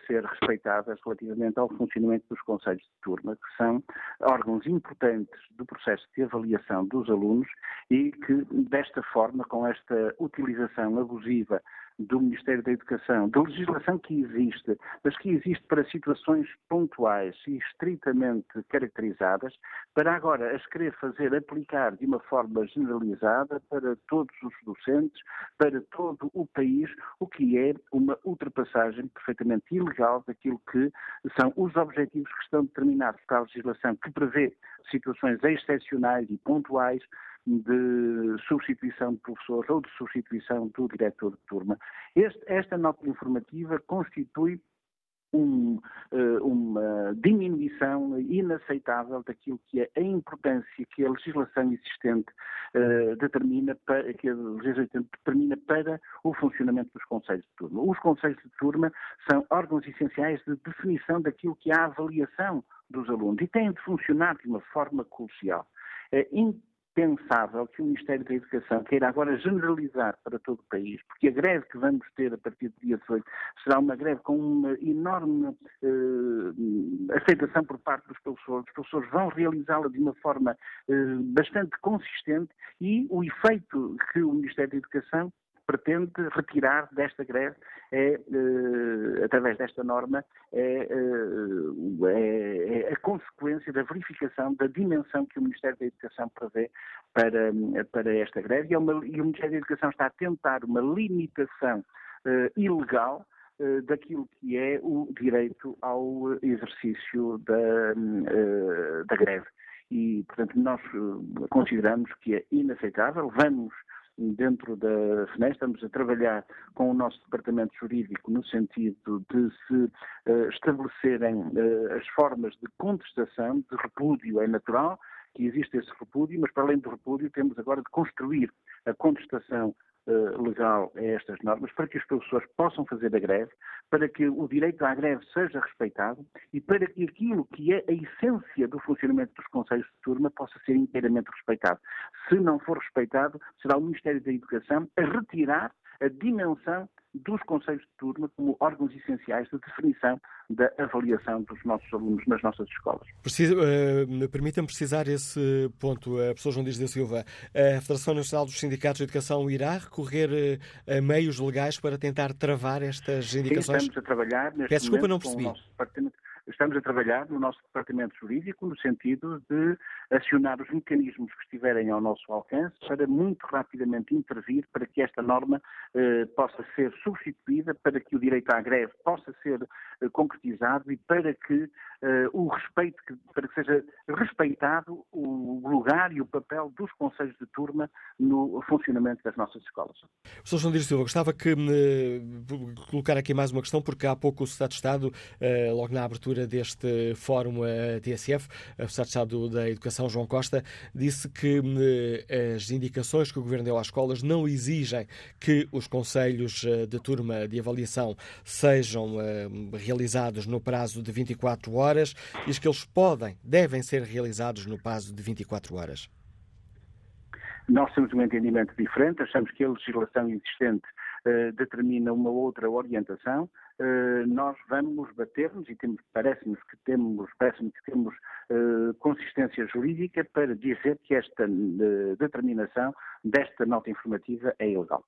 ser respeitadas relativamente ao funcionamento dos conselhos de turma, que são órgãos importantes do processo de avaliação dos alunos e que, desta forma, com esta utilização abusiva do Ministério da Educação, da legislação que existe, mas que existe para situações pontuais e estritamente caracterizadas, para agora as querer fazer aplicar de uma forma generalizada para todos os docentes, para todo o país, o que é uma ultrapassagem perfeitamente ilegal daquilo que são os objetivos que estão determinados pela legislação que prevê situações excepcionais e pontuais de substituição de professores ou de substituição do diretor de turma. Este, esta nota informativa constitui um, eh, uma diminuição inaceitável daquilo que é a importância que a legislação existente uh, determina para, que a legislação determina para o funcionamento dos conselhos de turma. Os conselhos de turma são órgãos essenciais de definição daquilo que é a avaliação dos alunos e têm de funcionar de uma forma crucial. É pensável que o Ministério da Educação queira agora generalizar para todo o país, porque a greve que vamos ter a partir do dia 18 será uma greve com uma enorme eh, aceitação por parte dos professores. Os professores vão realizá-la de uma forma eh, bastante consistente e o efeito que o Ministério da Educação pretende retirar desta greve é, eh, através desta norma, é, eh, é, é, a consequência da verificação da dimensão que o Ministério da Educação prevê para, para esta greve e, é uma, e o Ministério da Educação está a tentar uma limitação eh, ilegal daquilo que é o direito ao exercício da, da greve. E, portanto, nós consideramos que é inaceitável. Vamos dentro da FNE, estamos a trabalhar com o nosso departamento jurídico no sentido de se uh, estabelecerem uh, as formas de contestação, de repúdio, é natural que existe esse repúdio, mas para além do repúdio temos agora de construir a contestação legal a estas normas para que os professores possam fazer a greve, para que o direito à greve seja respeitado e para que aquilo que é a essência do funcionamento dos conselhos de turma possa ser inteiramente respeitado. Se não for respeitado, será o Ministério da Educação a retirar a dimensão dos conselhos de turma como órgãos essenciais de definição da avaliação dos nossos alunos nas nossas escolas. uh, Permita-me precisar esse ponto, uh, professor João Dias da Silva. A Federação Nacional dos Sindicatos de Educação irá recorrer uh, a meios legais para tentar travar estas indicações? Sim, estamos a trabalhar neste Peço desculpa, não percebi. Estamos a trabalhar no nosso departamento jurídico no sentido de acionar os mecanismos que estiverem ao nosso alcance para muito rapidamente intervir para que esta norma eh, possa ser substituída, para que o direito à greve possa ser eh, concretizado e para que eh, o respeito, para que seja respeitado o lugar e o papel dos conselhos de turma no funcionamento das nossas escolas. Professor João Silva, gostava que me colocar aqui mais uma questão, porque há pouco o Secretário de Estado, eh, logo na abertura deste fórum a TSF, o Estado da Educação, João Costa, disse que eh, as indicações que o Governo deu às escolas não exigem que os conselhos eh, de turma de avaliação sejam eh, realizados no prazo de 24 horas e que eles podem, devem ser realizados no prazo de 24 horas. Nós temos um entendimento diferente, achamos que a legislação existente determina uma outra orientação. Uh, nós vamos bater-nos e parece-nos que temos, parece que temos uh, consistência jurídica para dizer que esta determinação desta nota informativa é ilegal.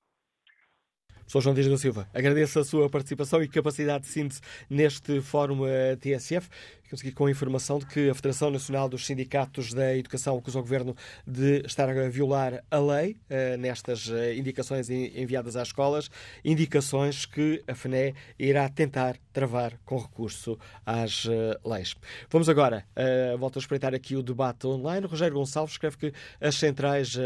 Sou João Dias da Silva. Agradeço a sua participação e capacidade de síntese neste Fórum TSF. Aqui com a informação de que a Federação Nacional dos Sindicatos da Educação acusa o Governo de estar a violar a lei uh, nestas uh, indicações enviadas às escolas, indicações que a FNE irá tentar travar com recurso às uh, leis. Vamos agora, volto a espreitar aqui o debate online. Rogério Gonçalves escreve que as centrais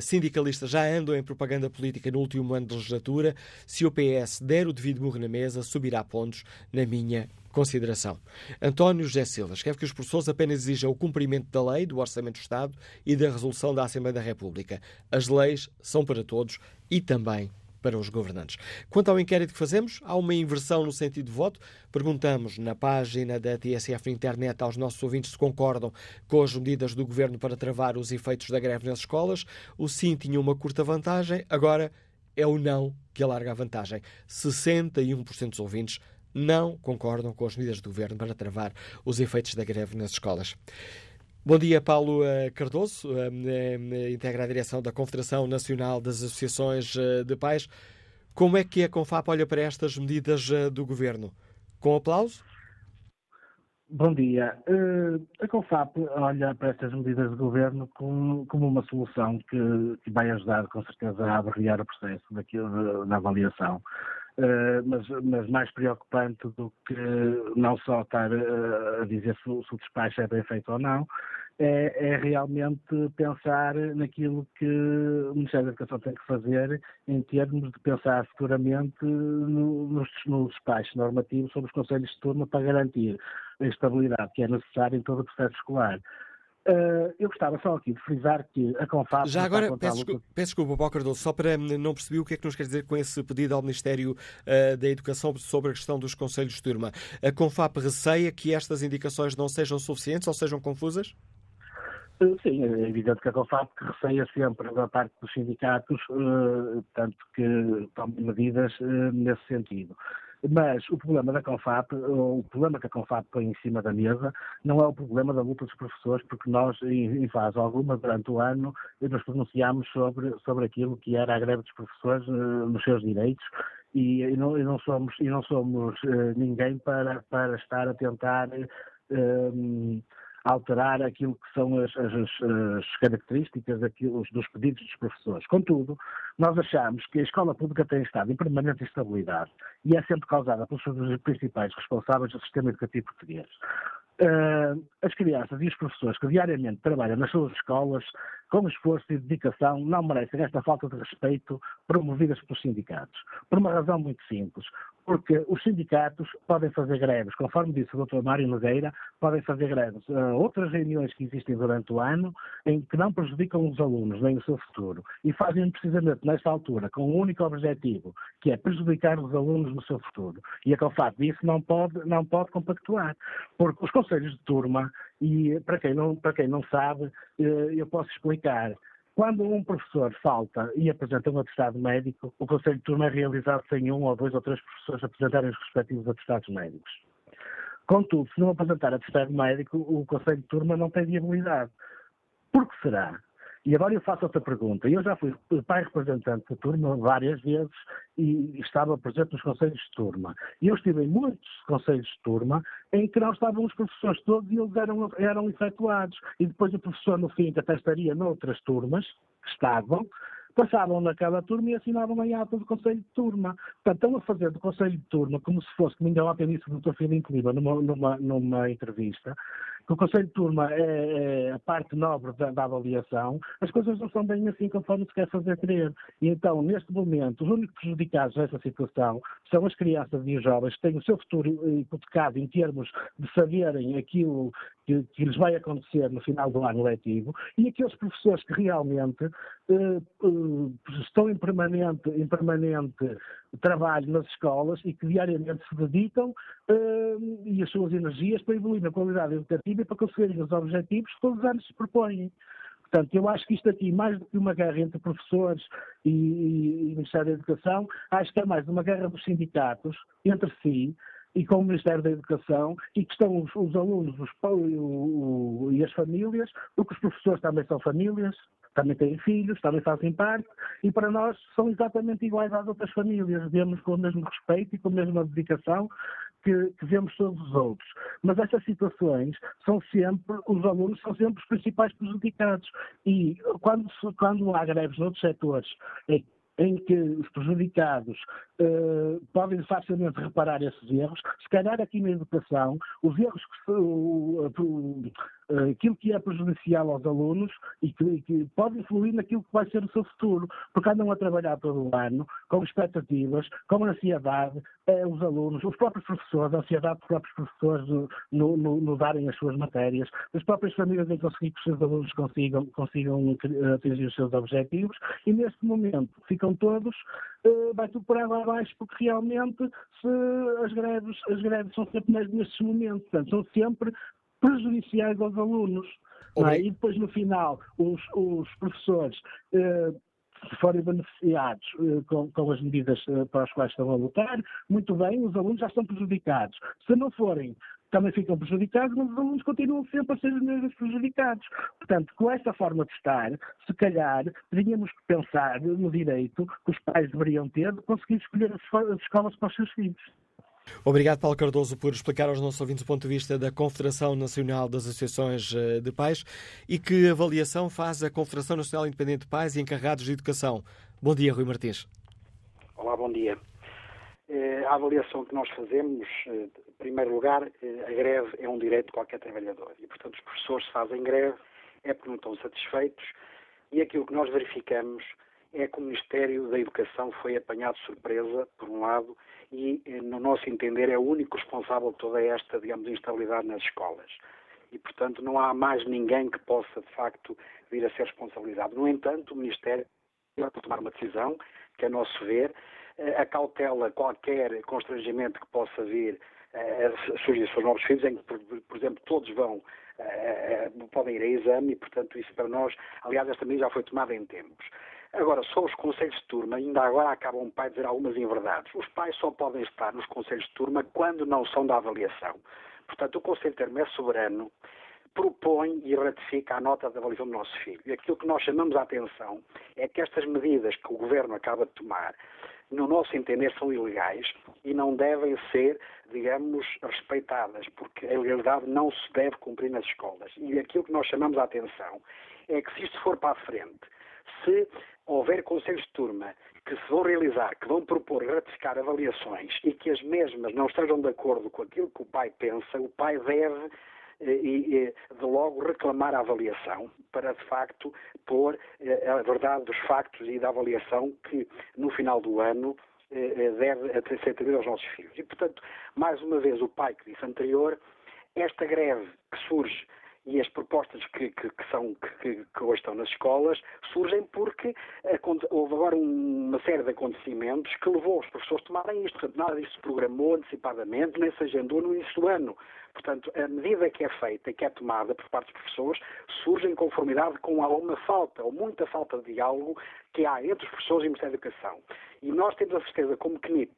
sindicalistas já andam em propaganda política no último ano de legislatura. Se o PS der o devido murro na mesa, subirá pontos, na minha consideração. António José Silva escreve que os professores apenas exigem o cumprimento da lei, do Orçamento do Estado e da resolução da Assembleia da República. As leis são para todos e também para os governantes. Quanto ao inquérito que fazemos, há uma inversão no sentido de voto. Perguntamos na página da TSF na internet aos nossos ouvintes se concordam com as medidas do governo para travar os efeitos da greve nas escolas. O sim tinha uma curta vantagem, agora é o não que alarga a vantagem. 61% dos ouvintes não concordam com as medidas do governo para travar os efeitos da greve nas escolas. Bom dia, Paulo eh, Cardoso, eh, eh, integra a direção da Confederação Nacional das Associações de Pais. Como é que a CONFAP olha para estas medidas do governo? Com aplauso? Bom dia. A CONFAP olha para estas medidas do governo como, como uma solução que, vai ajudar, com certeza, a abreviar o processo daquilo, avaliação. Uh, mas, mas, mais preocupante do que não só estar uh, a dizer se, se, o despacho é bem feito ou não, é, é, realmente pensar naquilo que o Ministério da Educação tem que fazer em termos de pensar futuramente no, nos, nos despachos normativos sobre os conselhos de turma para garantir a estabilidade que é necessária em todo o processo escolar. Uh, eu gostava só aqui de frisar que a CONFAP... Já agora, peço, desculpa, peço desculpa, Paulo Cardoso, só para hum, não perceber o que é que nos quer dizer com esse pedido ao Ministério uh, da Educação sobre a questão dos conselhos de turma. A CONFAP receia que estas indicações não sejam suficientes ou sejam confusas? Eh, sim, é evidente que a COFAP receia sempre da parte dos sindicatos, tanto que tomem medidas nesse sentido. Mas o problema da CONFAP, o problema que a CONFAP põe em cima da mesa, não é o problema da luta dos professores, porque nós, em fase alguma, durante o ano, nos pronunciámos sobre, sobre aquilo que era a greve dos professores nos seus direitos. E, e, não, e não, somos, e não somos ninguém para, para estar a tentar alterar aquilo que são as, as, as características daquilo, dos pedidos dos professores. Contudo, nós achamos que a escola pública tem estado em permanente instabilidade e é sempre causada pelos principais responsáveis do sistema educativo português. Uh, as crianças e os professores que diariamente trabalham nas suas escolas com esforço e dedicação não merecem esta falta de respeito promovidas pelos sindicatos. Por uma razão muito simples porque os sindicatos podem fazer greves, conforme disse o Dr. Mário Nogueira, podem fazer greves uh, outras reuniões que existem durante o ano em que não prejudicam os alunos nem o seu futuro e fazem precisamente nesta altura com um único objetivo, que é prejudicar os alunos no seu futuro. E a COFAT disso não pode, não pode compactuar, porque os conselhos de turma, e para quem não, para quem não sabe, uh, eu posso explicar, quando um professor falta e apresenta um atestado médico, o Conselho de Turma é realizado sem um ou dois ou três professores apresentarem os respectivos atestados médicos. Contudo, se não apresentar atestado médico, o Conselho de Turma não tem viabilidade. Por que será? E agora eu faço outra pergunta. Eu já fui pai representante da turma várias vezes e estava presente nos conselhos de turma. E eu estive em muitos conselhos de turma em que não estavam os professores todos e eles eram, eram efetuados. E depois o professor, no fim, até estaria noutras turmas, que estavam, passavam naquela turma e assinavam a ata do Conselho de Turma. Portanto, estão a fazer do Conselho de Turma como se fosse, como ainda ontem disse o Dr. Filipe Lima numa, numa, numa entrevista, que o Conselho de Turma é, é a parte nobre da, da, avaliação, as coisas não são bem assim conforme se quer fazer crer. E então, neste momento, os únicos prejudicados nessa situação são as crianças e os jovens que têm o seu futuro hipotecado em termos de saberem aquilo que, que lhes vai acontecer no final do ano letivo e aqueles professores que realmente eh, eh, estão em permanente, em permanente trabalho nas escolas e que diariamente se dedicam eh, e as suas energias para evoluir na qualidade educativa e para conseguirem os objetivos que todos os anos se propõem. Portanto, eu acho que isto aqui, mais do que uma guerra entre professores e, e, e Ministério da Educação, acho que é mais uma guerra dos sindicatos entre si, e com o Ministério da Educação e que estão os, os alunos os, o, o, e as famílias, porque os professores também são famílias, também têm filhos, também fazem parte, e para nós são exatamente iguais às outras famílias, vemos com o mesmo respeito e com a mesma dedicação que, que vemos todos os outros. Mas essas situações são sempre, os alunos são sempre os principais prejudicados. E quando, quando há greves noutros setores, é em que os prejudicados uh, podem facilmente reparar esses erros, se calhar aqui na educação, os erros que uh, aquilo que é prejudicial aos alunos e que, que, pode influir naquilo que vai ser o seu futuro, porque andam a trabalhar todo o ano com expectativas, com ansiedade, eh, os alunos, os próprios professores, a ansiedade dos próprios professores no, no, no, darem as suas matérias, as próprias famílias em conseguir que os seus alunos consigam, consigam atingir os seus objetivos e neste momento ficam todos, uh, vai tudo por água abaixo, porque realmente se as greves, as greves são sempre nestes momentos, portanto, são sempre prejudiciais aos alunos. É? E depois, no final, os, os professores, eh, se forem beneficiados eh, com, com, as medidas eh, para as quais estão a lutar, muito bem, os alunos já estão prejudicados. Se não forem, também ficam prejudicados, mas os alunos continuam sempre a ser os mesmos prejudicados. Portanto, com esta forma de estar, se calhar, teríamos que pensar no direito que os pais deveriam ter de conseguir escolher as escolas para os seus filhos. Obrigado, Paulo Cardoso, por explicar aos nossos ouvintes o ponto de vista da Confederação Nacional das Associações eh, de Pais e que avaliação faz a Confederação Nacional Independente de Pais e Encarregados de Educação. Bom dia, Rui Martins. Olá, bom dia. Eh, a avaliação que nós fazemos, eh, em primeiro lugar, a greve é um direito de qualquer trabalhador e, portanto, os professores fazem greve é porque não estão satisfeitos e aquilo que nós verificamos é que o Ministério da Educação foi apanhado de surpresa, por um lado, e, eh, no nosso entender, é o único responsável de toda esta, digamos, instabilidade nas escolas. E, portanto, não há mais ninguém que possa, de facto, vir a ser responsabilizado. No entanto, o Ministério vai tomar uma decisão, que, a nosso ver, eh, acautela qualquer constrangimento que possa vir a surgir seus novos filhos, em que, por, exemplo, todos vão podem ir a exame e, portanto, isso para nós, aliás, esta medida já foi tomada em tempos. Agora, só os conselhos de turma, ainda agora acaba um pai dizer algumas inverdades. Os pais só podem estar nos conselhos de turma quando não são da avaliação. Portanto, o Conselho de Termo é soberano, propõe e ratifica a nota de avaliação do nosso filho. E aquilo que nós chamamos a atenção é que estas medidas que o Governo acaba de tomar, no nosso entender, são ilegais e não devem ser, digamos, respeitadas, porque a ilegalidade não se deve cumprir nas escolas. E aquilo que nós chamamos a atenção é que se isto for para a frente, se houver conselhos de turma que se vão realizar, que vão propor ratificar avaliações e que as mesmas não estejam de acordo com aquilo que o pai pensa, o pai deve eh, e, de logo reclamar a avaliação para de facto pôr eh, a verdade dos factos e da avaliação que no final do ano eh, deve ser atribuída aos nossos filhos. E portanto, mais uma vez o pai que disse anterior, esta greve que surge e as propostas que, que, que são, que, que, hoje estão nas escolas surgem porque houve agora uma série de acontecimentos que levou os professores a tomarem isto. Nada disso se programou antecipadamente, nem se agendou no início do ano. Portanto, a medida que é feita que é tomada por parte dos professores surge em conformidade com alguma falta ou muita falta de diálogo que há entre os professores e o Ministério da Educação. E nós temos a certeza, como CNIP,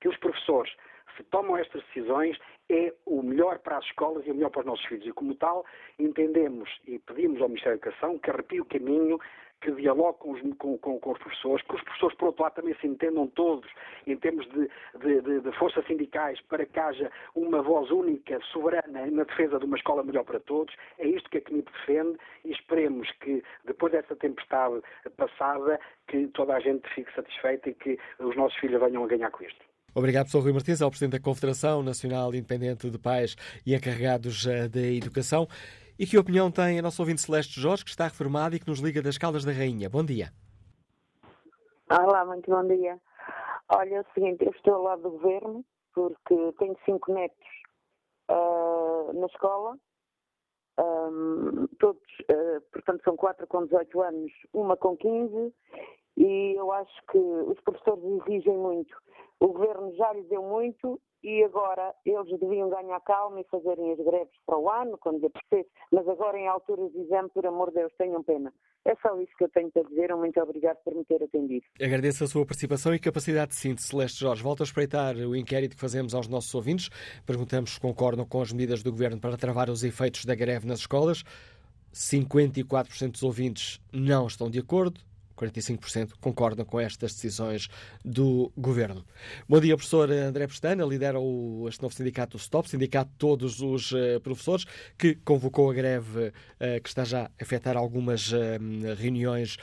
que os professores se tomam estas decisões é o melhor para as escolas e o melhor para os nossos filhos. E como tal, entendemos e pedimos ao Ministério da Educação que arrepie o caminho, que dialogue com os, com, com, com os, professores, que os professores, por outro lado, também se entendam todos em termos de, de, de, de forças sindicais para que haja uma voz única, soberana, na defesa de uma escola melhor para todos. É isto que a CNIP defende e esperemos que, depois dessa tempestade passada, que toda a gente fique satisfeita e que os nossos filhos venham a ganhar com isto. Obrigado, professor Rui Martins, ao Presidente da Confederação Nacional Independente de Pais e encarregados eh, da Educação. E que opinião tem a nossa ouvinte Celeste Jorge, que está reformada e que nos liga das Caldas da Rainha? Bom dia. Olá, muito bom dia. Olha, é o seguinte, eu estou ao lado do Governo, porque tenho cinco netos uh, na escola, um, todos, uh, portanto, são quatro com 18 anos, uma com 15, e eu acho que os professores exigem muito. O governo já lhe deu muito e agora eles deviam ganhar calma e fazerem as greves para o ano, quando apercebesse, mas agora em alturas de exame, por amor de Deus, tenham pena. É só isso que eu tenho para dizer. Muito obrigado por me ter atendido. Agradeço a sua participação e capacidade de síntese, Celeste Jorge. Volto a espreitar o inquérito que fazemos aos nossos ouvintes. Perguntamos se concordam com as medidas do Governo para travar os efeitos da greve nas escolas. 54% dos ouvintes não estão de acordo, 45% concordam com estas decisões do Governo. Bom dia, professor André Pestana, lidera o, este novo sindicato, o STOP, sindicato de todos os uh, professores, que convocou a greve uh, que está já a afetar algumas uh, reuniões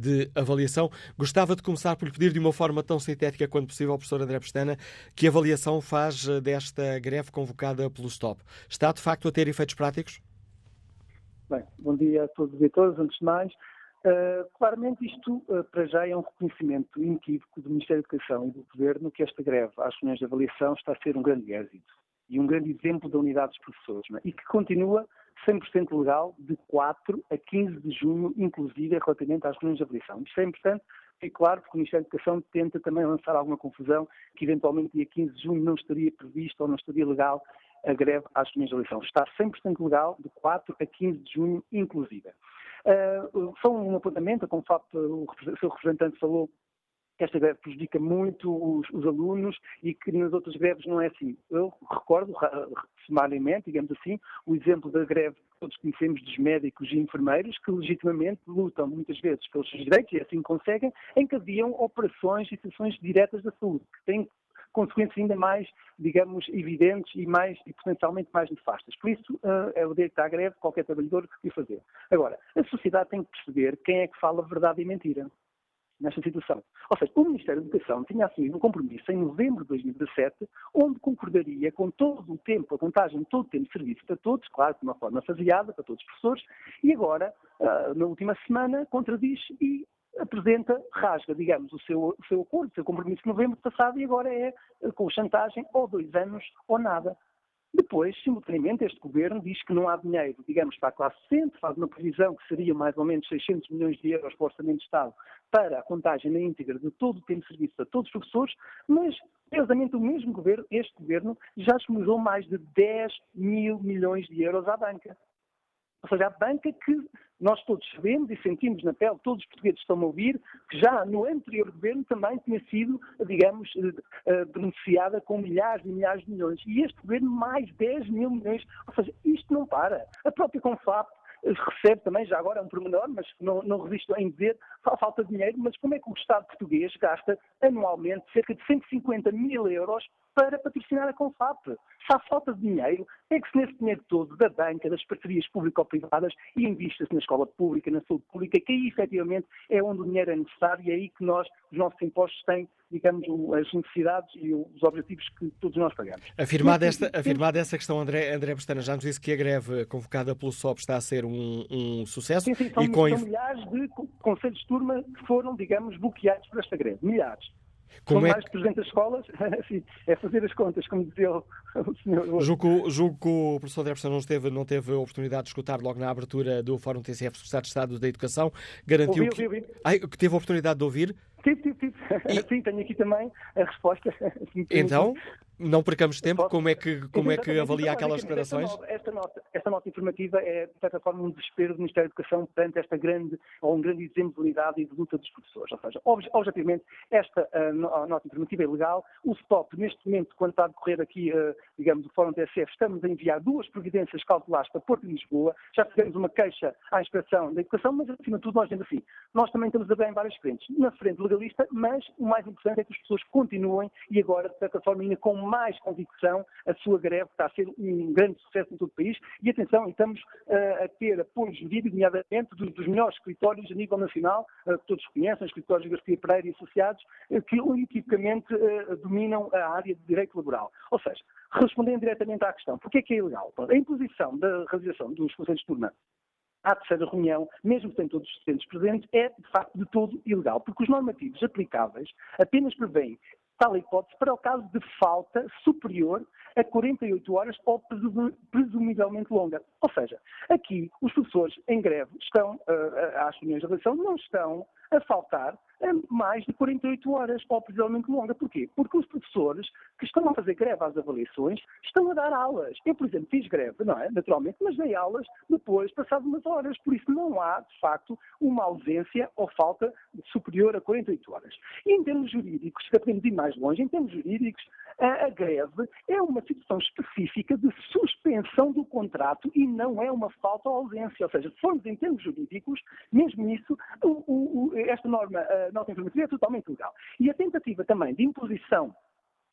de avaliação. Gostava de começar por lhe pedir de uma forma tão sintética quanto possível, professor André Pestana, que avaliação faz desta greve convocada pelo STOP. Está, de facto, a ter efeitos práticos? Bem, bom dia a todos e todas. Antes de mais, Uh, claramente isto, uh, para já, é um reconhecimento inequívoco do Ministério da Educação e do Governo que esta greve às reuniões de avaliação está a ser um grande êxito e um grande exemplo da unidade dos professores é? e que continua 100% legal de 4 a 15 de junho, inclusive relativamente às reuniões de avaliação. Isto é importante e claro, porque o Ministério da Educação tenta também lançar alguma confusão que eventualmente dia 15 de junho não estaria previsto ou não estaria legal a greve às reuniões de avaliação. Está 100% legal de 4 a 15 de junho, inclusive. Uh, só um apontamento, como o, seu representante falou, que esta greve prejudica muito os, os, alunos e que nas outras greves não é assim. Eu recordo, sumariamente, digamos assim, o exemplo da greve que todos conhecemos dos médicos e enfermeiros que legitimamente lutam muitas vezes pelos seus direitos e assim conseguem, encadeam operações e sessões diretas da saúde, que têm consequências ainda mais, digamos, evidentes e mais e potencialmente mais nefastas. Por isso, uh, é o direito à greve qualquer trabalhador que o fazer. Agora, a sociedade tem que perceber quem é que fala verdade e mentira nesta situação. Ou seja, o Ministério da Educação tinha assumido um compromisso em novembro de 2017, onde concordaria com todo o tempo, a contagem de todo o tempo de serviço para todos, claro, de uma forma faseada para todos os professores, e agora, uh, na última semana, contradiz e apresenta, rasga, digamos, o seu, o seu acordo, o seu compromisso de novembro passado e agora é com chantagem ou dois anos ou nada. Depois, simultaneamente, este governo diz que não há dinheiro, digamos, para a classe docente, faz uma previsão que seria mais ou menos 600 milhões de euros para o Orçamento de Estado para a contagem na íntegra de todo o tempo de serviço a todos os professores, mas, curiosamente, o mesmo governo, este governo, já esmurrou mais de 10 mil milhões de euros à banca. Ou seja, a banca que nós todos sabemos e sentimos na pele, todos os portugueses estão a ouvir, que já no anterior governo também tinha sido, digamos, eh, eh, beneficiada com milhares e milhares de milhões. E este governo mais 10 mil milhões. Ou seja, isto não para. A própria Confap recebe também, já agora é um pormenor, mas não, não resisto em dizer, falta dinheiro, mas como é que o Estado português gasta anualmente cerca de 150 mil euros para patrocinar a Confap? Se há falta de dinheiro, é que se nesse dinheiro todo da banca, das parcerias público-privadas, invista-se na escola pública, na saúde pública, que aí efetivamente é onde o dinheiro é necessário e é aí que nós, os nossos impostos têm digamos, as necessidades e os objetivos que todos nós pagamos. Afirmada esta, afirmada essa questão, André, André Pestana já nos disse que a greve convocada pelo SOP está a ser um, um sucesso. Sim, sim, são, e com... são milhares de conselhos de turma que foram, digamos, bloqueados por esta greve. Milhares. Como é mais de 300 escolas, é fazer as contas, como dizia o, o senhor. Julgo, julgo que o professor André não teve, não teve a oportunidade de escutar logo na abertura do Fórum TCF, Secretário de Estado da Educação. Garantiu ouvi, que, ouvi, ouvi. Ai, que teve a oportunidade de ouvir. Tive, tive, tive. E... Sim, tenho aqui também a resposta. Então, não percamos tempo. Como é que, como é que avalia aquelas declarações? Esta nota, esta nota informativa é, de certa forma, um desespero do Ministério da Educação perante esta grande, ou um grande exemplaridade e de luta dos professores. Ou seja, objetivamente, esta uh, nota informativa é legal. O STOP, neste momento, quando está a decorrer aqui, uh, digamos, o Fórum TSF, estamos a enviar duas providências cautelares para Porto de Lisboa. Já fizemos uma queixa à Inspeção da Educação, mas, acima de tudo, nós dizemos assim, nós também estamos a ver em várias frentes. Na frente legalista, mas o mais importante é que as pessoas continuem e agora, de certa forma, ainda com mais convicção, a sua greve está a ser um grande sucesso em todo o país. E atenção, estamos uh, a ter apoio jurídico, nomeadamente dos, dos, melhores escritórios a nível nacional, uh, que todos conhecem, escritórios de Garcia Pereira e Associados, uh, que tipicamente dominam a área de direito laboral. Ou seja, respondendo diretamente à questão, porquê é que é ilegal? A imposição da realização dos conselhos de turma à terceira reunião, mesmo sem todos os docentes presentes, é de facto de todo ilegal, porque os normativos aplicáveis apenas prevêem tal hipótese para o caso de falta superior a 48 horas ou presumivelmente longa. Ou seja, aqui os professores em greve estão, uh, às reuniões de relação, não estão a faltar mais de 48 horas, ou precisamente longa. Porquê? Porque os professores que estão a fazer greve às avaliações estão a dar aulas. Eu, por exemplo, fiz greve, não é? Naturalmente, mas dei aulas depois, passado umas horas. Por isso não há, de facto, uma ausência ou falta superior a 48 horas. E em termos jurídicos, se podemos ir mais longe, em termos jurídicos, a, a greve é uma situação específica de suspensão do contrato e não é uma falta ou ausência. Ou seja, se formos em termos jurídicos, mesmo isso, o, o, esta norma, a nota informativa é totalmente legal. E a tentativa também de imposição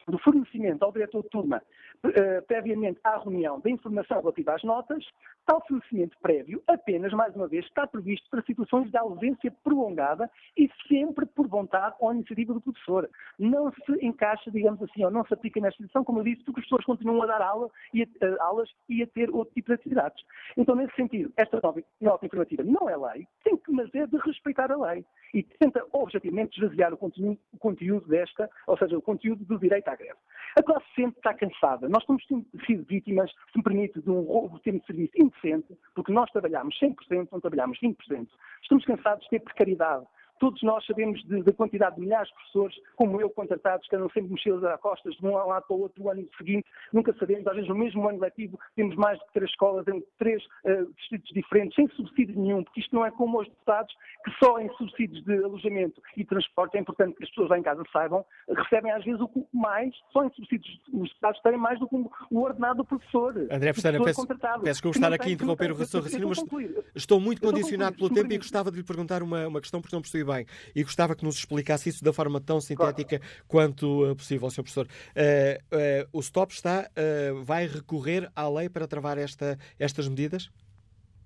do fornecimento ao diretor de turma, uh, previamente à reunião, da informação relativa às notas, tal fornecimento prévio apenas, mais uma vez, está previsto para situações de ausência prolongada e sempre por vontade ou iniciativa do professor. Não se encaixa, digamos assim, ou não se aplica nesta situação, como eu disse, porque os professores continuam a dar aula e a, uh, aulas e a ter outro tipo de atividades. Então, nesse sentido, esta nova nota informativa não é lei, tem que, mas é de respeitar a lei e tenta objetivamente esvaziar o conteúdo, o conteúdo desta, ou seja, o conteúdo do direito à greve. A classe sempre está cansada. Nós temos sido vítimas, se me permite, de um roubo de tempo de serviço indecente, porque nós trabalhamos 100%, não trabalhamos 20%. Estamos cansados de ter precariedade. Todos nós sabemos da quantidade de milhares de professores, como eu, contratados, que andam sempre mochilas a costas de um lado para o outro, o ano seguinte, nunca sabemos, às vezes no mesmo ano letivo temos mais de três escolas em três uh, distritos diferentes, sem subsídio nenhum, porque isto não é como os deputados, que só em subsídios de alojamento e transporte, é importante que as pessoas lá em casa saibam, recebem às vezes o mais, só em subsídios, os deputados têm mais do que o ordenado do professor. André Pestana, peço, peço que eu estar aqui a interromper o raciocínio, mas estou muito condicionado pelo tempo e gostava de lhe perguntar uma, uma questão, porque não percebi bem. E gostava que nos explicasse isso da forma tão sintética claro. quanto uh, possível, Sr. Professor. Uh, uh, o STOP está, vai recorrer à lei para travar esta, estas medidas?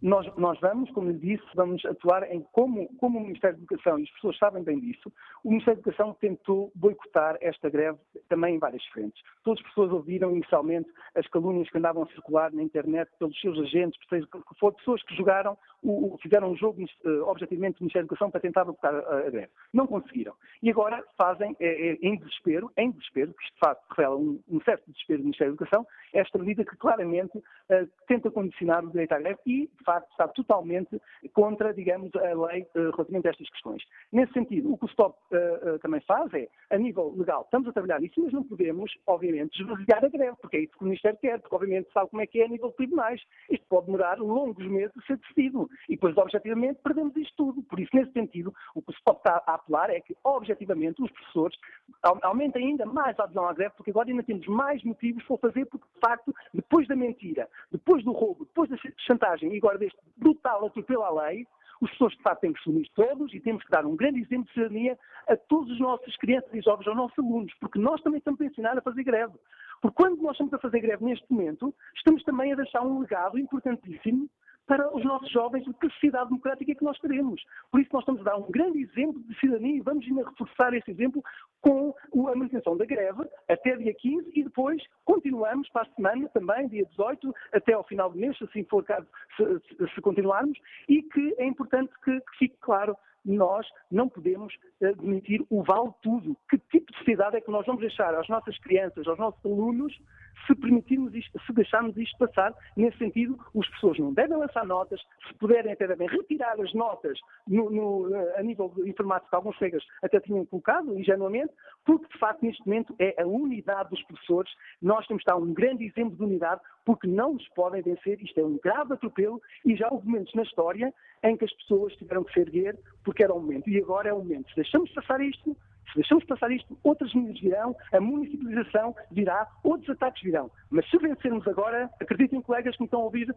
Nós, nós vamos, como lhe disse, vamos atuar em como, como o Ministério da Educação, e as pessoas sabem bem disso, o Ministério da Educação tentou boicotar esta greve também em várias frentes. Todas as pessoas ouviram inicialmente as calúnias que andavam a circular na internet pelos seus agentes, foram pessoas que jogaram, o, fizeram um jogo uh, objetivamente do Ministério da Educação para tentar boicotar a, a, greve. Não conseguiram. E agora fazem, é, é, em desespero, em desespero, que isto de facto revela um, um, certo desespero do Ministério da Educação, esta medida que claramente tenta condicionar o direito à greve e, de facto, está totalmente contra, digamos, a lei uh, relativamente a estas questões. Nesse sentido, o que o STOP uh, uh, também faz é, a nível legal, estamos a trabalhar nisso, mas não podemos, obviamente, esvaziar a greve, porque é isso que o Ministério quer, porque, obviamente, sabe como é que é a nível de tribunais. Isto pode demorar longos meses a ser decidido. E depois, objetivamente, perdemos isto tudo. Por isso, nesse sentido, o que o STOP está a apelar é que, objetivamente, os professores aumentem ainda mais a adesão à greve, porque agora ainda temos mais motivos para fazer, porque, de facto, depois da mentira, depois do roubo, depois da chantagem e agora deste brutal atropelo à lei, os pessoas de facto têm que assumir todos e temos que dar um grande exemplo de cidadania a todos os nossos crianças e jovens, aos nossos alunos, porque nós também estamos a ensinar a fazer greve. Porque quando nós estamos a fazer greve neste momento, estamos também a deixar um legado importantíssimo para os nossos jovens de que sociedade democrática é que nós teremos. Por isso nós estamos a dar um grande exemplo de cidadania e vamos ainda reforçar esse exemplo com a manutenção da greve até dia 15 e depois continuamos para a semana também, dia 18, até ao final do mês, se assim for caso, se, se continuarmos, e que é importante que, que fique claro nós não podemos admitir o vale tudo. Que tipo de sociedade é que nós vamos deixar às nossas crianças, aos nossos alunos, se permitirmos isto, se deixarmos isto passar, nesse sentido, as pessoas não devem lançar notas, se puderem até devem retirar as notas no, no, a nível informático, alguns colegas até tinham colocado, ingenuamente, porque de facto neste momento é a unidade dos professores, nós temos que dar um grande exemplo de unidade, porque não nos podem vencer, isto é um grave atropelo e já houve momentos na história em que as pessoas tiveram que se erguer porque era o momento, e agora é o momento. Se deixamos passar isto, se deixamos passar isto, outras medidas virão, a municipalização virá, outros ataques virão. Mas se vencermos agora, acreditem, colegas que me estão a ouvir,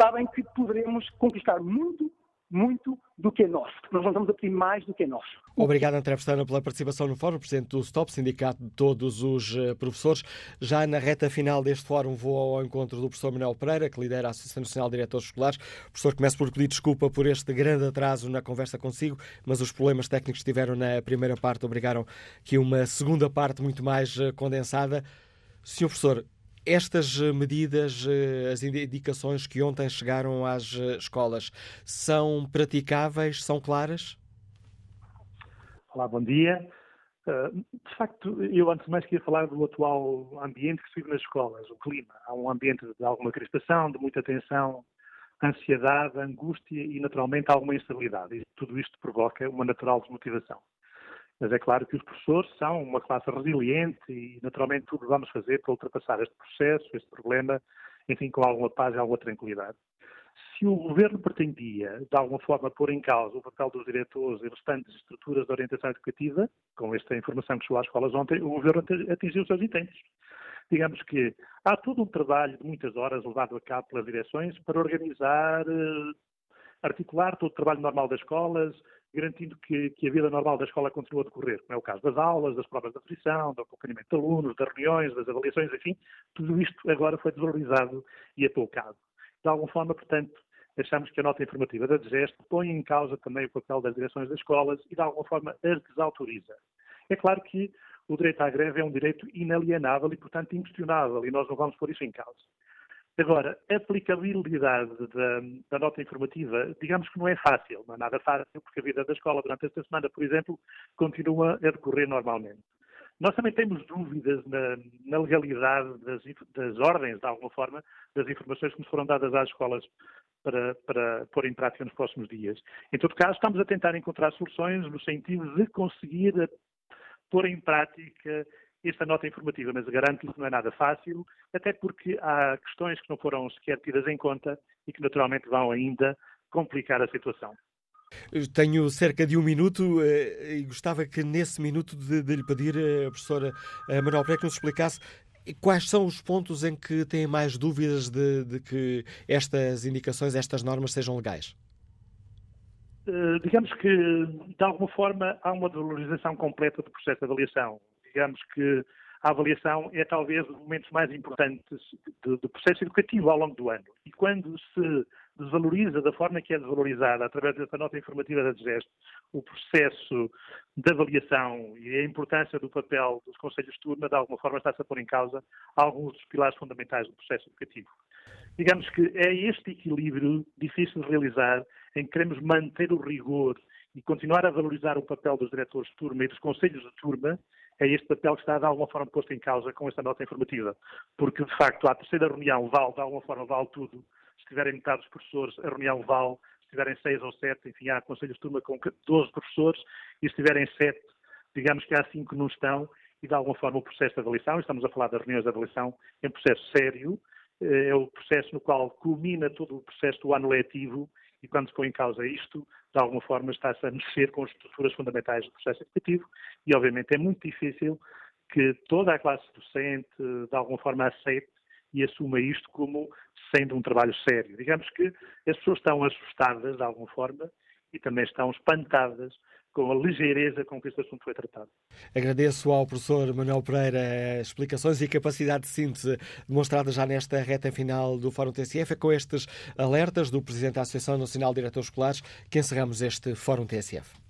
sabem que poderemos conquistar muito muito do que é nosso. Nós não estamos a pedir mais do que é nosso. Obrigado, André Pestana, pela participação no fórum, presidente do STOP, Sindicato de Todos os eh, Professores. Já na reta final deste fórum vou ao encontro do professor Manuel Pereira, que lidera a Associação Nacional de Diretores Escolares. Professor, começo por pedir desculpa por este grande atraso na conversa consigo, mas os problemas técnicos que tiveram na primeira parte obrigaram que uma segunda parte muito mais eh, condensada. Senhor professor, estas eh, medidas, eh, as indicações que ontem chegaram às eh, escolas, são praticáveis, são claras? Olá, bom dia. De facto, eu antes de mais queria falar do atual ambiente que se vive nas escolas, o clima. Há um ambiente de alguma crispação, de muita tensão, ansiedade, angústia e, naturalmente, alguma instabilidade. E tudo isto provoca uma natural desmotivação. Mas é claro que os professores são uma classe resiliente e, naturalmente, tudo vamos fazer para ultrapassar este processo, este problema, enfim, com alguma paz e alguma tranquilidade. Se o governo pretendia, de alguma forma, pôr em causa o papel dos diretores e restantes estruturas de orientação educativa, com esta informação que chegou às escolas ontem, o governo atingiu os seus intentos. Digamos que há todo um trabalho de muitas horas levado a cabo pelas direções para organizar, eh, articular todo o trabalho normal das escolas, garantindo que, que, a vida normal da escola continua a decorrer, como é o caso das aulas, das provas de aflição, do acompanhamento de alunos, das reuniões, das avaliações, enfim, tudo isto agora foi desvalorizado e apoucado. De alguma forma, portanto, achamos que a nota informativa da DGEST põe em causa também o papel das direções das escolas e, de alguma forma, as desautoriza. É claro que o direito à greve é um direito inalienável e, portanto, inquestionável, e nós não vamos pôr isso em causa. Agora, a aplicabilidade da, da, nota informativa, digamos que não é fácil, não é nada fácil, porque a vida da escola durante esta semana, por exemplo, continua a decorrer normalmente. Nós também temos dúvidas na, na legalidade das, das, ordens, de alguma forma, das informações que nos foram dadas às escolas para, para pôr em prática nos próximos dias. Em todo caso, estamos a tentar encontrar soluções no sentido de conseguir pôr em prática esta nota informativa, mas garanto que não é nada fácil, até porque há questões que não foram sequer tidas em conta e que naturalmente vão ainda complicar a situação. Tenho cerca de um minuto eh, e gostava que nesse minuto de, de lhe pedir, a professora Manuel Pereira, que nos explicasse quais são os pontos em que têm mais dúvidas de, de que estas indicações, estas normas sejam legais. Uh, digamos que, de alguma forma, há uma valorização completa do processo de avaliação digamos que a avaliação é talvez um dos momentos mais importantes do, processo educativo ao longo do ano. E quando se desvaloriza da forma que é desvalorizada, através desta nota informativa da DGEST, o processo de avaliação e a importância do papel dos conselhos de turma, de alguma forma está-se a pôr em causa alguns dos pilares fundamentais do processo educativo. Digamos que é este equilíbrio difícil de realizar, em que queremos manter o rigor e continuar a valorizar o papel dos diretores de turma e dos conselhos de turma, é este papel que está de alguma forma posto em causa com esta nota informativa. Porque, de facto, a terceira reunião vale, de alguma forma, vale tudo. Se tiverem metade dos professores, a reunião vale. Se tiverem seis ou sete, enfim, há conselhos de turma com 12 professores. E se tiverem sete, digamos que há cinco que não estão. E, de alguma forma, o processo de avaliação, estamos a falar das reuniões de avaliação, é um processo sério, eh, é o processo no qual culmina todo o processo do ano letivo e quando se põe em causa isto, de alguma forma está-se a mexer com as estruturas fundamentais do processo educativo e, obviamente, é muito difícil que toda a classe docente, de alguma forma, aceite e assuma isto como sendo um trabalho sério. Digamos que as pessoas estão assustadas, de alguma forma, e também estão espantadas com a ligeireza com que este assunto foi tratado. Agradeço ao professor Manuel Pereira as explicações e a capacidade de síntese demonstrada já nesta reta final do Fórum TSF. É com estes alertas do Presidente da Associação Nacional de Diretores Escolares que encerramos este Fórum TSF.